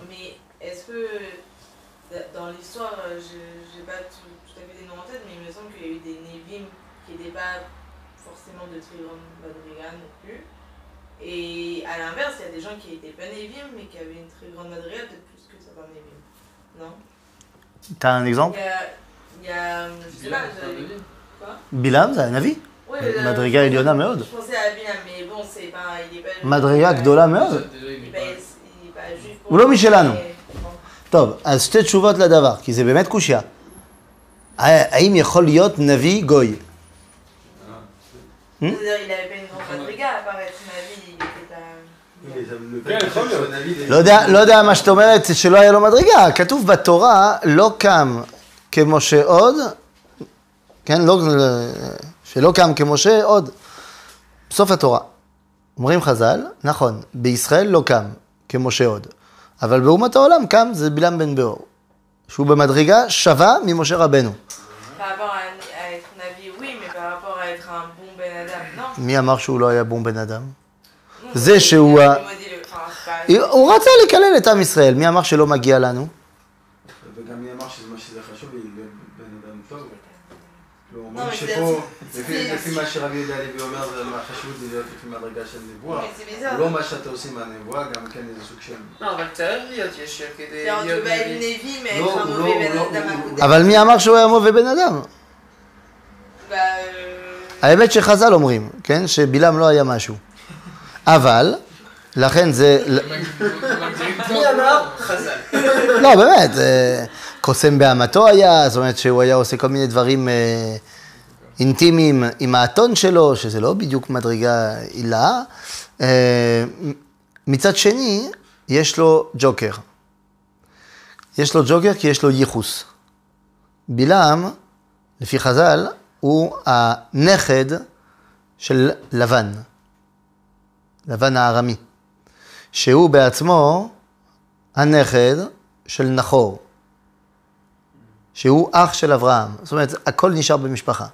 Mais est-ce que euh, dans l'histoire, euh, je n'ai pas tout, tout, à fait des noms en tête, mais il me semble qu'il y a eu des Nevim qui n'étaient pas forcément de Trigon Madrigal non plus. Et à l'inverse, il y a des gens qui n'étaient pas Nevim, mais qui avaient une très grande Madrigal, peut-être plus que certains Nevim. Non? T'as un exemple? Il y a. Il y je sais pas, euh, Quoi? Bilam, un avis Ouais, euh, Madriga et Meod. Je pensais à Bilam, mais bon, c'est pas. Il est pas Madriga, הוא לא משלנו. טוב, אז שתי תשובות לדבר, כי זה באמת קושייה. האם יכול להיות נביא גוי? לא יודע, לא יודע מה שאת אומרת, שלא היה לו מדרגה. כתוב בתורה, לא קם כמשה עוד, כן, לא, שלא קם כמשה עוד. בסוף התורה. אומרים חז"ל, נכון, בישראל לא קם כמשה עוד, אבל באומות העולם קם זה בלעם בן באור, שהוא במדרגה שווה ממשה רבנו. Par rapport à, à être Navi, oui, mais par rapport à être un bon Ben Adam, non. מי אמר שהוא לא היה בום בן אדם? Non, זה c'est- שהוא il a ה- démodé le- enfin, c'est pas- הוא רצה לקלל את עם ישראל, מי אמר שלא מגיע לנו? וגם מי אמר שזה מה שזה חשוב, היא בן אדם טוב. לא, לא, שפה, לפי- מה שרבי יהודה הלוי אומר, חשוב זה להיות לפי מדרגה של נבואה. לא מה שאתה עושה מהנבואה, גם כן איזה סוג של... לא, אבל צריך להיות ישיר כדי להיות נביא. Non. côté. אבל מי אמר שהוא היה מובה בן אדם? האמת שחז"ל אומרים, כן? שבלעם לא היה משהו. אבל, לכן זה... (laughs) מי אמר? חז"ל. לא, באמת, אה, קוסם בהמתו היה, זאת אומרת שהוא היה עושה כל מיני דברים אה, אינטימיים עם האתון שלו, שזה לא בדיוק מדרגה עילה. אה, מצד שני, יש לו ג'וקר. יש לו ג'וקר כי יש לו ייחוס. בלעם, לפי חז"ל, הוא הנכד של לבן, לבן הארמי, שהוא בעצמו הנכד של נחור, שהוא אח של אברהם. זאת אומרת, הכל נשאר במשפחה.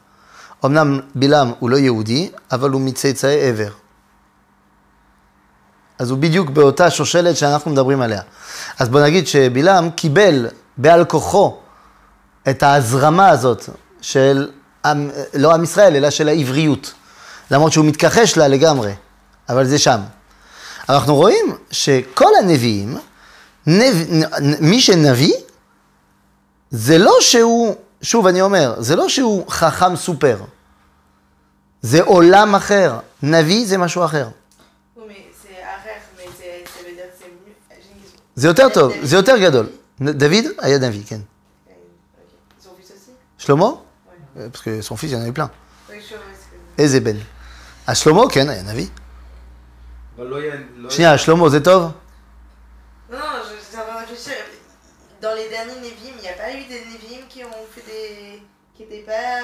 אמנם בלעם הוא לא יהודי, אבל הוא מצאצאי עבר. אז הוא בדיוק באותה שושלת שאנחנו מדברים עליה. אז בוא נגיד שבלעם קיבל בעל כוחו את ההזרמה הזאת של, עם, לא עם ישראל, אלא של העבריות. למרות שהוא מתכחש לה לגמרי, אבל זה שם. אנחנו רואים שכל הנביאים, נב... מי שנביא, זה לא שהוא, שוב אני אומר, זה לא שהוא חכם סופר. זה עולם אחר. נביא זה משהו אחר. oui, mais c'est Arer, mais c'est- ça veut dire que c'est mieux. J'ai une question. זה יותר טוב, זה יותר גדול. דוד היה נביא, כן. Euh, ok. Son fils aussi שלמה? parce que son fils, il y en avait plein. Oui, je vois ce que איזה בן? אז שלמה, כן, היה נביא. אבל לא יהיה... לא שנייה, שלמה זה טוב? Non, non, je suis en train de réfléchir. Dans les derniers Nevim, il n'y a pas eu des Nevim qui ont fait des. qui n'étaient pas.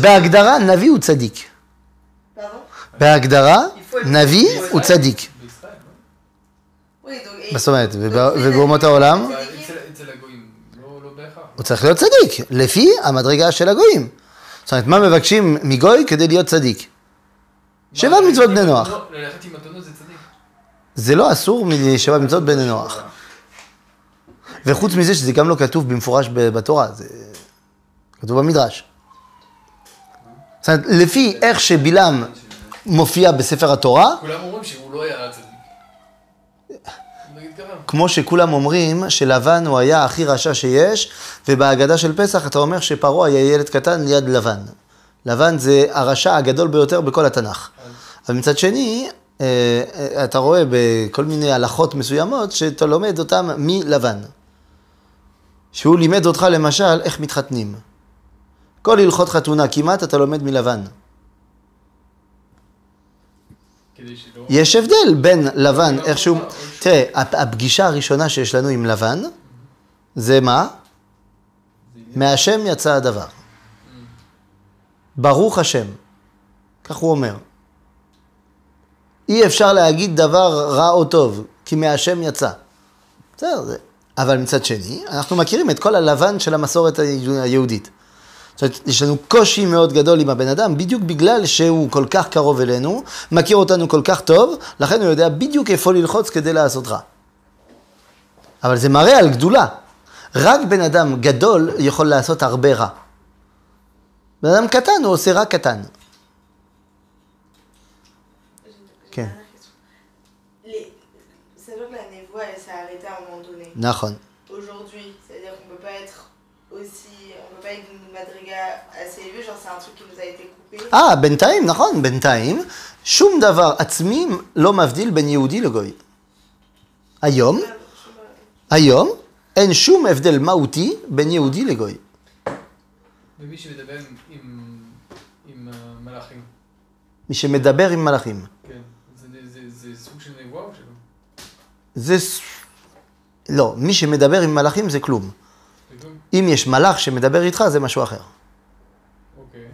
בהגדרה, נביא הוא צדיק. בהגדרה, נביא הוא צדיק. מה זאת אומרת? ובאומות העולם? הוא צריך להיות צדיק, לפי המדרגה של הגויים. זאת אומרת, מה מבקשים מגוי כדי להיות צדיק? שבע מצוות בני נוח. ללכת עם מתנות זה צדיק. זה לא אסור משבע מצוות בני נוח. וחוץ מזה שזה גם לא כתוב במפורש בתורה, זה כתוב במדרש. זאת אומרת, לפי איך שבלעם מופיע בספר התורה, כולם אומרים שהוא לא היה צדיק. נגיד ככה. כמו שכולם אומרים שלבן הוא היה הכי רשע שיש, ובהגדה של פסח אתה אומר שפרעה היה ילד קטן ליד לבן. לבן זה הרשע הגדול ביותר בכל התנ"ך. אבל מצד שני, אה, אה, אתה רואה בכל מיני הלכות מסוימות שאתה לומד אותם מלבן. שהוא לימד אותך למשל איך מתחתנים. כל הלכות חתונה כמעט אתה לומד מלבן. יש הבדל בין לבן, איכשהו... תראה, הפ- הפגישה הראשונה שיש לנו עם לבן, זה מה? מהשם יצא הדבר. ברוך השם. כך הוא אומר. אי אפשר להגיד דבר רע או טוב, כי מהשם יצא. בסדר, זה... אבל מצד שני, אנחנו מכירים את כל הלבן של המסורת היהודית. זאת אומרת, יש לנו קושי מאוד גדול עם הבן אדם, בדיוק בגלל שהוא כל כך קרוב אלינו, מכיר אותנו כל כך טוב, לכן הוא יודע בדיוק איפה ללחוץ כדי לעשות רע. אבל זה מראה על גדולה. רק בן אדם גדול יכול לעשות הרבה רע. בן אדם קטן, הוא עושה רע קטן. כן. Les- אה, בינתיים, נכון, בינתיים, שום דבר עצמי לא מבדיל בין יהודי לגוי. היום, היום, אין שום הבדל מהותי בין יהודי לגוי. ומי שמדבר עם- עם- מלאכים, מי שמדבר עם מלאכים. כן, זה- זה- זה סוג של נבואה או שלא? זה... לא, מי שמדבר עם מלאכים זה. זה כלום? אם יש מלאך שמדבר איתך, זה משהו אחר. אוקיי,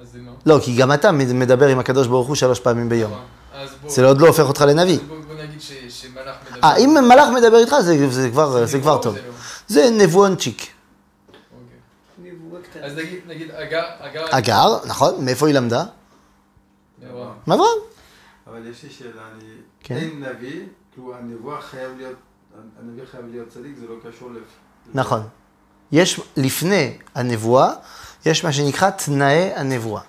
אז זה מה? לא, כי גם אתה מדבר עם הקדוש ברוך הוא שלוש פעמים ביום. אז בוא, זה עוד לא הופך אותך לנביא. בוא בוא נגיד ש- שמלאך מדבר. אה, אם מלאך מדבר איתך, זה, זה, כבר, זה נבואה כבר או טוב. זה לא? זה נבואנצ'יק. אוקיי. נבואה קטנה. אז נגיד, נגיד, אגר, אגר... אגר, נכון, מאיפה היא למדה? נבואה. מאברהם. אבל יש לי שאלה, אני... כן. אין נביא, כאילו הנבואה חייב להיות, הנביא חייב להיות צדיק, זה לא קשור לפ... נכון. יש, לפני הנבואה, יש מה שנקרא תנאי הנבואה.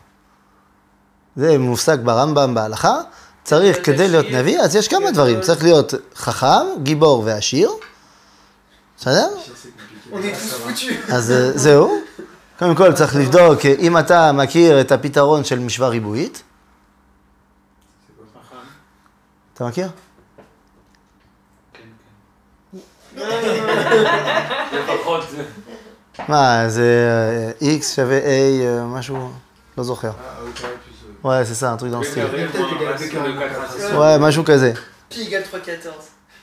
זה מושג ברמב"ם בהלכה. צריך, כדי להיות נביא, אז יש כמה. דברים. צריך להיות חכם, גיבור ועשיר. בסדר? אז אה, זהו. קודם כל צריך לבדוק אה, אם אתה מכיר את הפתרון של משוואה ריבועית. אתה מכיר? כן, כן. לפחות (laughs) זה. מה, זה אה, x שווה a, משהו, לא זוכר. Ouais, c'est ça, un truc dans le style. Ouais, משהו כזה. Pi égale 3,14.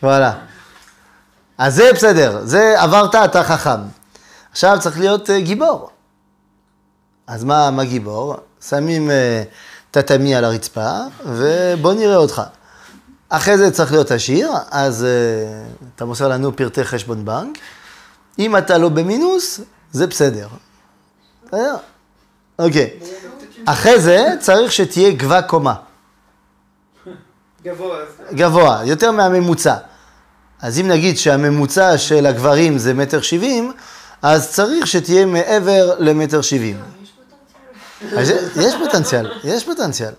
וואלה. אז זה בסדר, זה עברת, אתה חכם. עכשיו צריך להיות אה, גיבור. אז מה, מה גיבור? שמים אה, טאטמי על הרצפה, ובוא נראה אותך. אחרי זה צריך להיות עשיר, אז אה, אתה מוסר לנו פרטי חשבון בנק. אם אתה לא במינוס, זה בסדר. בסדר? אוקיי. אחרי זה צריך שתהיה גבה קומה. גבוה. גבוה, יותר מהממוצע. אז אם נגיד שהממוצע של הגברים זה מטר שבעים, אז צריך שתהיה מעבר למטר שבעים. יש פוטנציאל, יש פוטנציאל.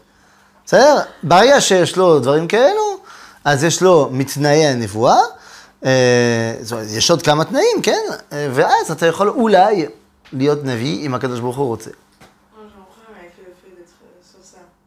בסדר? ברגע שיש לו דברים כאלו, אז יש לו מתנאי הנבואה, אה, יש עוד כמה תנאים, כן? אה, ואז אתה יכול אולי להיות נביא אם הקדוש ברוך הוא רוצה.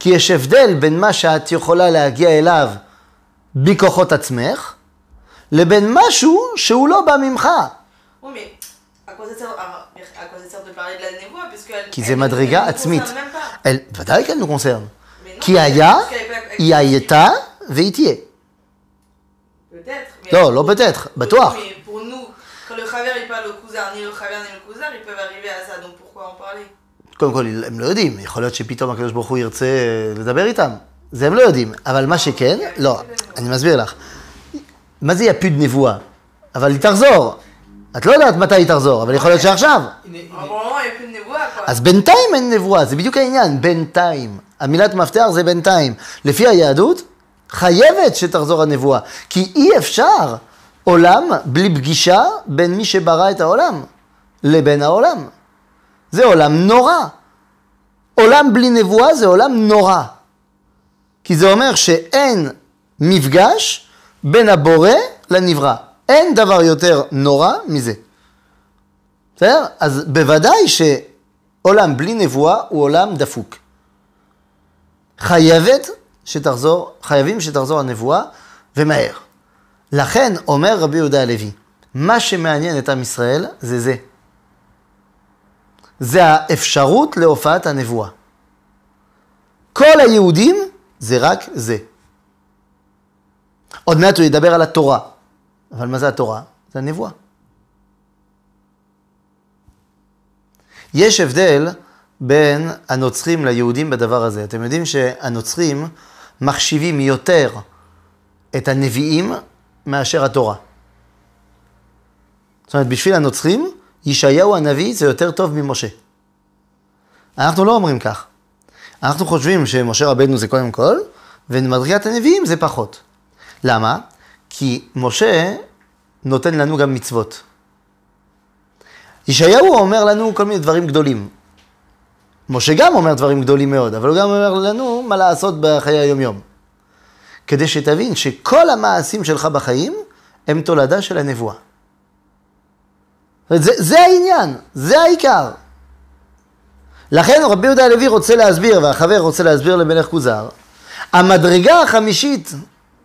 כי יש הבדל בין מה שאת יכולה להגיע אליו בכוחות עצמך, לבין משהו שהוא לא בא ממך. Oui, mais à quoi ça sert, à, à quoi ça sert de parler de la névoie Puisque elle, כי elle- זה elle מדרגה nous עצמית. concerne même pas. אל- ודאי כן הוא קונצרן. Mais non, כי parce היה, qu'elle est pas היא accessible. הייתה והיא תהיה. Peut-être. mais- לא, לא peut-être, בטוח. Mais pour nous, quand le Chaver il parle au Kouzar, ni le Chaver ni le Kouzar, ils peuvent arriver à ça. Donc pourquoi en parler קודם כל, הם לא יודעים, יכול להיות שפתאום הקדוש ברוך הוא ירצה לדבר איתם. זה הם לא יודעים. אבל מה שכן, לא, אני מסביר לך. מה זה יפיד נבואה? אבל היא תחזור. את לא יודעת מתי היא תחזור, אבל יכול להיות שעכשיו. אז בינתיים אין נבואה, זה בדיוק העניין, בינתיים. המילת מפתח זה בינתיים. לפי היהדות, חייבת שתחזור הנבואה. כי אי אפשר עולם בלי פגישה בין מי שברא את העולם לבין העולם. זה עולם נורא. עולם בלי נבואה זה עולם נורא. כי זה אומר שאין מפגש בין הבורא לנברא. אין דבר יותר נורא מזה. בסדר? אז בוודאי שעולם בלי נבואה הוא עולם דפוק. חייבת שתחזור, חייבים שתחזור הנבואה, ומהר. לכן אומר רבי יהודה הלוי, מה שמעניין את עם ישראל זה זה. זה האפשרות להופעת הנבואה. כל היהודים זה רק זה. עוד מעט הוא ידבר על התורה. אבל מה זה התורה? זה הנבואה. יש הבדל בין הנוצרים ליהודים בדבר הזה. אתם יודעים שהנוצרים מחשיבים יותר את הנביאים מאשר התורה. זאת אומרת, בשביל הנוצרים, ישעיהו הנביא זה יותר טוב ממשה. אנחנו לא אומרים כך. אנחנו חושבים שמשה רבנו זה קודם כל, ומדרגת הנביאים זה פחות. למה? כי משה נותן לנו גם מצוות. ישעיהו אומר לנו כל מיני דברים גדולים. משה גם אומר דברים גדולים מאוד, אבל הוא גם אומר לנו מה לעשות בחיי היומיום. כדי שתבין שכל המעשים שלך בחיים הם תולדה של הנבואה. זה, זה העניין, זה העיקר. לכן רבי יהודה הלוי רוצה להסביר, והחבר רוצה להסביר למלך כוזר, המדרגה החמישית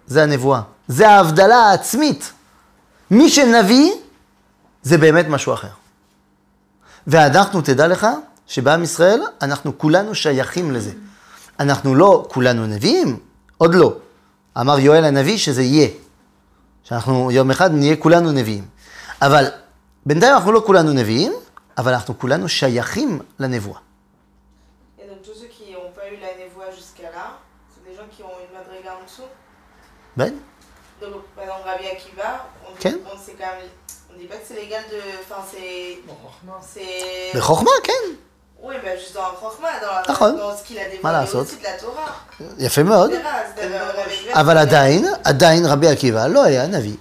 זה הנבואה, זה ההבדלה העצמית. מי שנביא זה באמת משהו אחר. ואנחנו, תדע לך, שבעם ישראל אנחנו כולנו שייכים לזה. אנחנו לא כולנו נביאים, עוד לא. אמר יואל הנביא שזה יהיה. שאנחנו יום אחד נהיה כולנו נביאים. אבל בינתיים אנחנו לא כולנו נביאים, אבל אנחנו כולנו שייכים לנבואה. Et donc tous ceux qui n'ont pas eu la névoie jusqu'à là, c'est des gens qui ont une madriga en dessous. Ben? Donc par exemple Rabbi Akiva, on dit, Ken. on, c'est quand même, on dit pas que c'est légal de, enfin c'est, c'est, בחוכמה, כן. oui bah juste dans le Chokhmah, dans, נכון. dans ce qu'il a מה dévoilé לעשות? aussi de la Torah. יפה מאוד. etc. C'est d'avoir- Rabbi Akiva, אבל c'est- עדיין, עדיין רבי עקיבא לא היה נביא.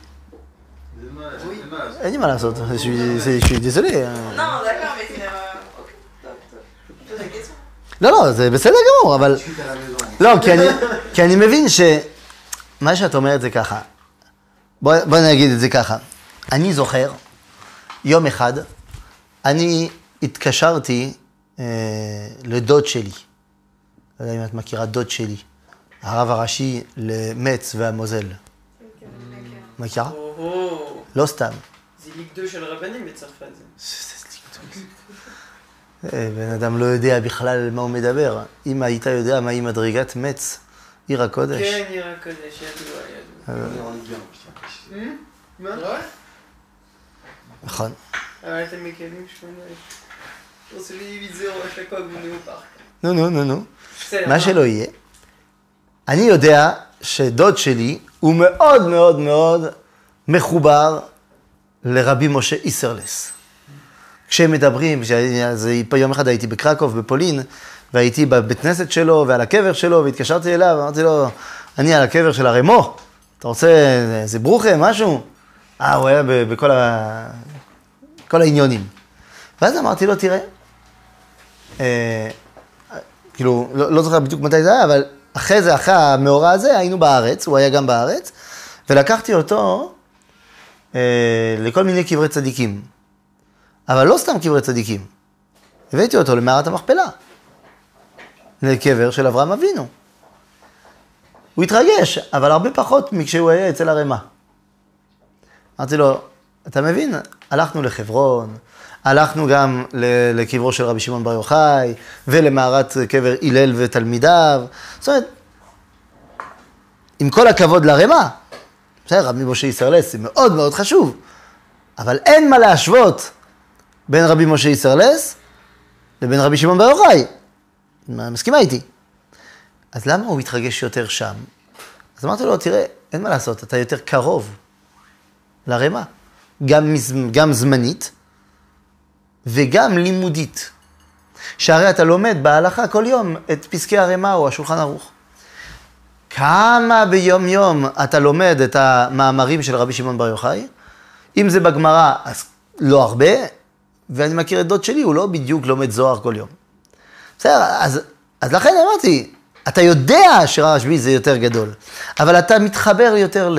אין לי מה לעשות, je suis- זה- je suis désolé. Non d'accord mais c'est, euh. לא, לא, זה בסדר גמור, אבל... לא, כי אני, כי אני מבין ש... מה שאת אומרת זה ככה. בוא, בוא נגיד את זה ככה. אני זוכר, יום אחד, אני התקשרתי אה, לדוד שלי. לא יודע אם את מכירה דוד שלי. הרב הראשי למץ והמוזל. מכירה? או, לא סתם. זה ליג 2 של רבנים בצרפת. זה. אה, בן אדם לא יודע בכלל על מה הוא מדבר. אם היית יודע מהי מדרגת מצ, עיר הקודש. כן, עיר הקודש, ידוע, ידוע. On est en Ligue 1, je tiens. מה? נכון. אבל אתם מקבלים שמונה. On se limite zéro à chaque fois que vous venez au parc. נו, נו, נו, נו. בסדר. מה שלא יהיה. אני יודע שדוד שלי הוא מאוד מאוד מאוד מחובר לרבי משה איסרלס. כשהם מדברים, אז יום אחד הייתי בקרקוב, בפולין, והייתי בבית כנסת שלו ועל הקבר שלו, והתקשרתי אליו, אמרתי לו, אני על הקבר של הרמו, אתה רוצה איזה ברוכה, משהו? אה, הוא היה בכל ה... כל העניונים. ואז אמרתי לו, תראה, אה, כאילו, לא, לא זוכר בדיוק מתי זה היה, אבל אחרי זה, אחרי המאורע הזה, היינו בארץ, הוא היה גם בארץ, ולקחתי אותו אה, לכל מיני קברי צדיקים. אבל לא סתם קברי צדיקים. הבאתי אותו למערת המכפלה, לקבר של אברהם אבינו. הוא התרגש, אבל הרבה פחות מכשהוא היה אצל הרמ"א. אמרתי לו, אתה מבין, הלכנו לחברון, הלכנו גם לקברו של רבי שמעון בר יוחאי, ולמערת קבר הלל ותלמידיו. זאת אומרת, עם כל הכבוד לרמ"א, בסדר, רבי משה ישראלס זה מאוד מאוד חשוב, אבל אין מה להשוות בין רבי משה ישראלס לבין רבי שמעון בר יוחאי. מה, מסכימה איתי? אז למה הוא מתרגש יותר שם? אז אמרתי לו, תראה, אין מה לעשות, אתה יותר קרוב לרמ"א, גם, גם זמנית וגם לימודית. שהרי אתה לומד בהלכה כל יום את פסקי הרמ"א או השולחן ערוך. כמה ביום יום אתה לומד את המאמרים של רבי שמעון בר יוחאי? אם זה בגמרא, אז לא הרבה, ואני מכיר את דוד שלי, הוא לא בדיוק לומד זוהר כל יום. בסדר, אז, אז לכן אמרתי, אתה יודע שרשב"י זה יותר גדול, אבל אתה מתחבר יותר ל...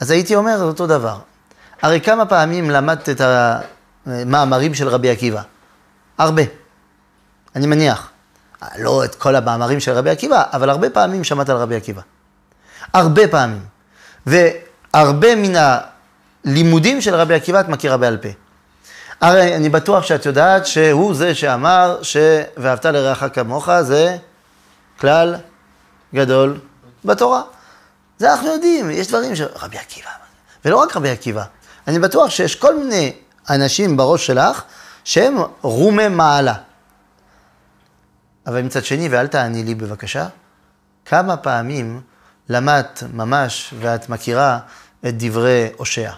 אז הייתי אומר אותו דבר. הרי כמה פעמים למדת את המאמרים של רבי עקיבא? הרבה. אני מניח. לא את כל המאמרים של רבי עקיבא, אבל הרבה פעמים שמעת על רבי עקיבא. הרבה פעמים. והרבה מן הלימודים של רבי עקיבא את מכירה בעל פה. הרי אני בטוח שאת יודעת שהוא זה שאמר ש... ואהבת לרעך כמוך זה כלל גדול בתורה. זה אנחנו יודעים, יש דברים ש... רבי עקיבא, ולא רק רבי עקיבא, אני בטוח שיש כל מיני אנשים בראש שלך שהם רומי מעלה. אבל מצד שני, ואל תעני לי בבקשה, כמה פעמים למדת ממש ואת מכירה את דברי הושע,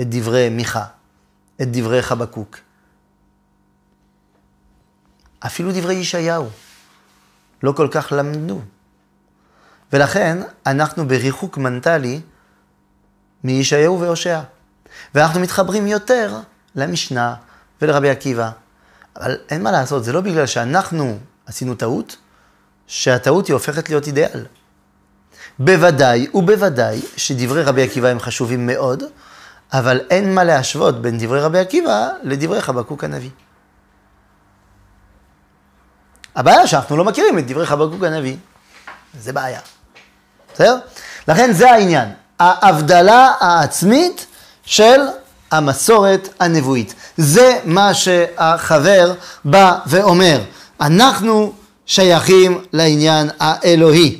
את דברי מיכה, את דברי חבקוק, אפילו דברי ישעיהו, לא כל כך למדו. ולכן אנחנו בריחוק מנטלי מישעיהו והושע. ואנחנו מתחברים יותר למשנה ולרבי עקיבא. אבל אין מה לעשות, זה לא בגלל שאנחנו עשינו טעות, שהטעות היא הופכת להיות אידיאל. בוודאי ובוודאי שדברי רבי עקיבא הם חשובים מאוד, אבל אין מה להשוות בין דברי רבי עקיבא לדברי חבקוק הנביא. הבעיה שאנחנו לא מכירים את דברי חבקוק הנביא. זה בעיה. בסדר? לכן זה העניין. ההבדלה העצמית של המסורת הנבואית. זה מה שהחבר בא ואומר. אנחנו שייכים לעניין האלוהי.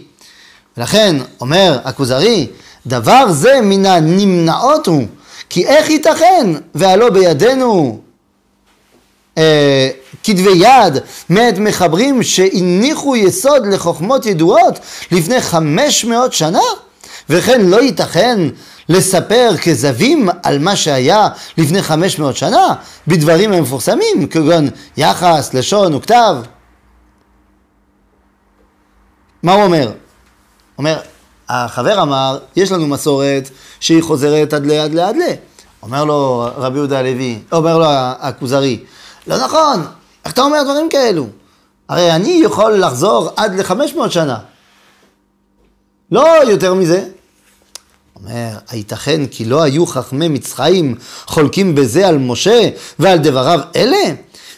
ולכן, אומר הכוזרי, דבר זה מן הנמנעות הוא, כי איך ייתכן והלא בידינו אה, כתבי יד מאת מחברים שהניחו יסוד לחוכמות ידועות לפני חמש מאות שנה? וכן לא ייתכן לספר כזבים על מה שהיה לפני חמש מאות שנה בדברים המפורסמים כגון יחס, לשון וכתב. מה הוא אומר? אומר, החבר אמר, יש לנו מסורת שהיא חוזרת עד לעד לעד ל. אומר לו רבי יהודה הלוי, אומר לו הכוזרי, לא נכון, איך אתה אומר דברים כאלו? הרי אני יכול לחזור עד לחמש מאות שנה. לא יותר מזה. אומר, הייתכן כי לא היו חכמי מצרים חולקים בזה על משה ועל דבריו אלה?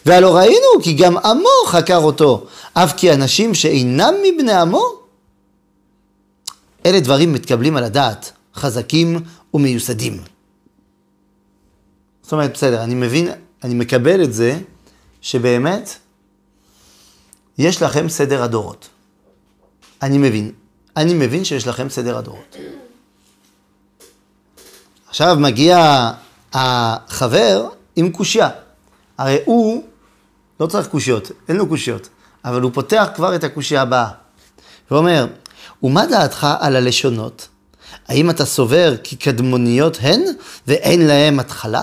והלא ראינו כי גם עמו חקר אותו, אף כי אנשים שאינם מבני עמו? אלה דברים מתקבלים על הדעת, חזקים ומיוסדים. זאת אומרת, בסדר, אני מבין, אני מקבל את זה שבאמת יש לכם סדר הדורות. אני מבין. אני מבין שיש לכם סדר הדורות. עכשיו מגיע החבר עם קושייה. הרי הוא לא צריך קושיות, אין לו קושיות, אבל הוא פותח כבר את הקושייה הבאה. ואומר, ומה דעתך על הלשונות? האם אתה סובר כי קדמוניות הן ואין להם התחלה?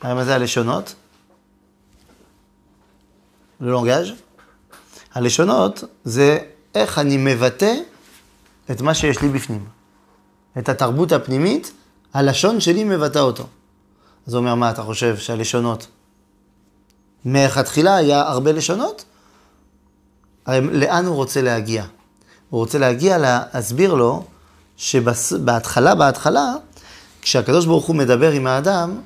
הרי מה זה הלשונות? ללונגאז'? הלשונות זה איך אני מבטא את מה שיש לי בפנים. את התרבות הפנימית, הלשון שלי מבטא אותו. אז הוא אומר, מה אתה חושב שהלשונות? מלכתחילה היה הרבה לשונות? הרי לאן הוא רוצה להגיע? הוא רוצה להגיע להסביר לו שבהתחלה, בהתחלה, כשהקדוש ברוך הוא מדבר עם האדם,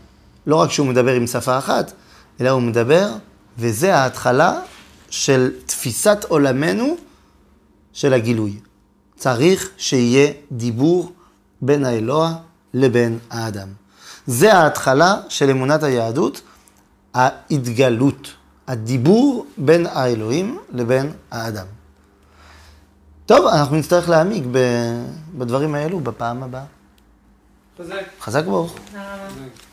לא רק שהוא מדבר עם שפה אחת, אלא הוא מדבר, וזה ההתחלה של תפיסת עולמנו של הגילוי. צריך שיהיה דיבור בין האלוה לבין האדם. זה ההתחלה של אמונת היהדות, ההתגלות, הדיבור בין האלוהים לבין האדם. טוב, אנחנו נצטרך להעמיק בדברים האלו בפעם הבאה. חזק. חזק ברוך. תודה רבה.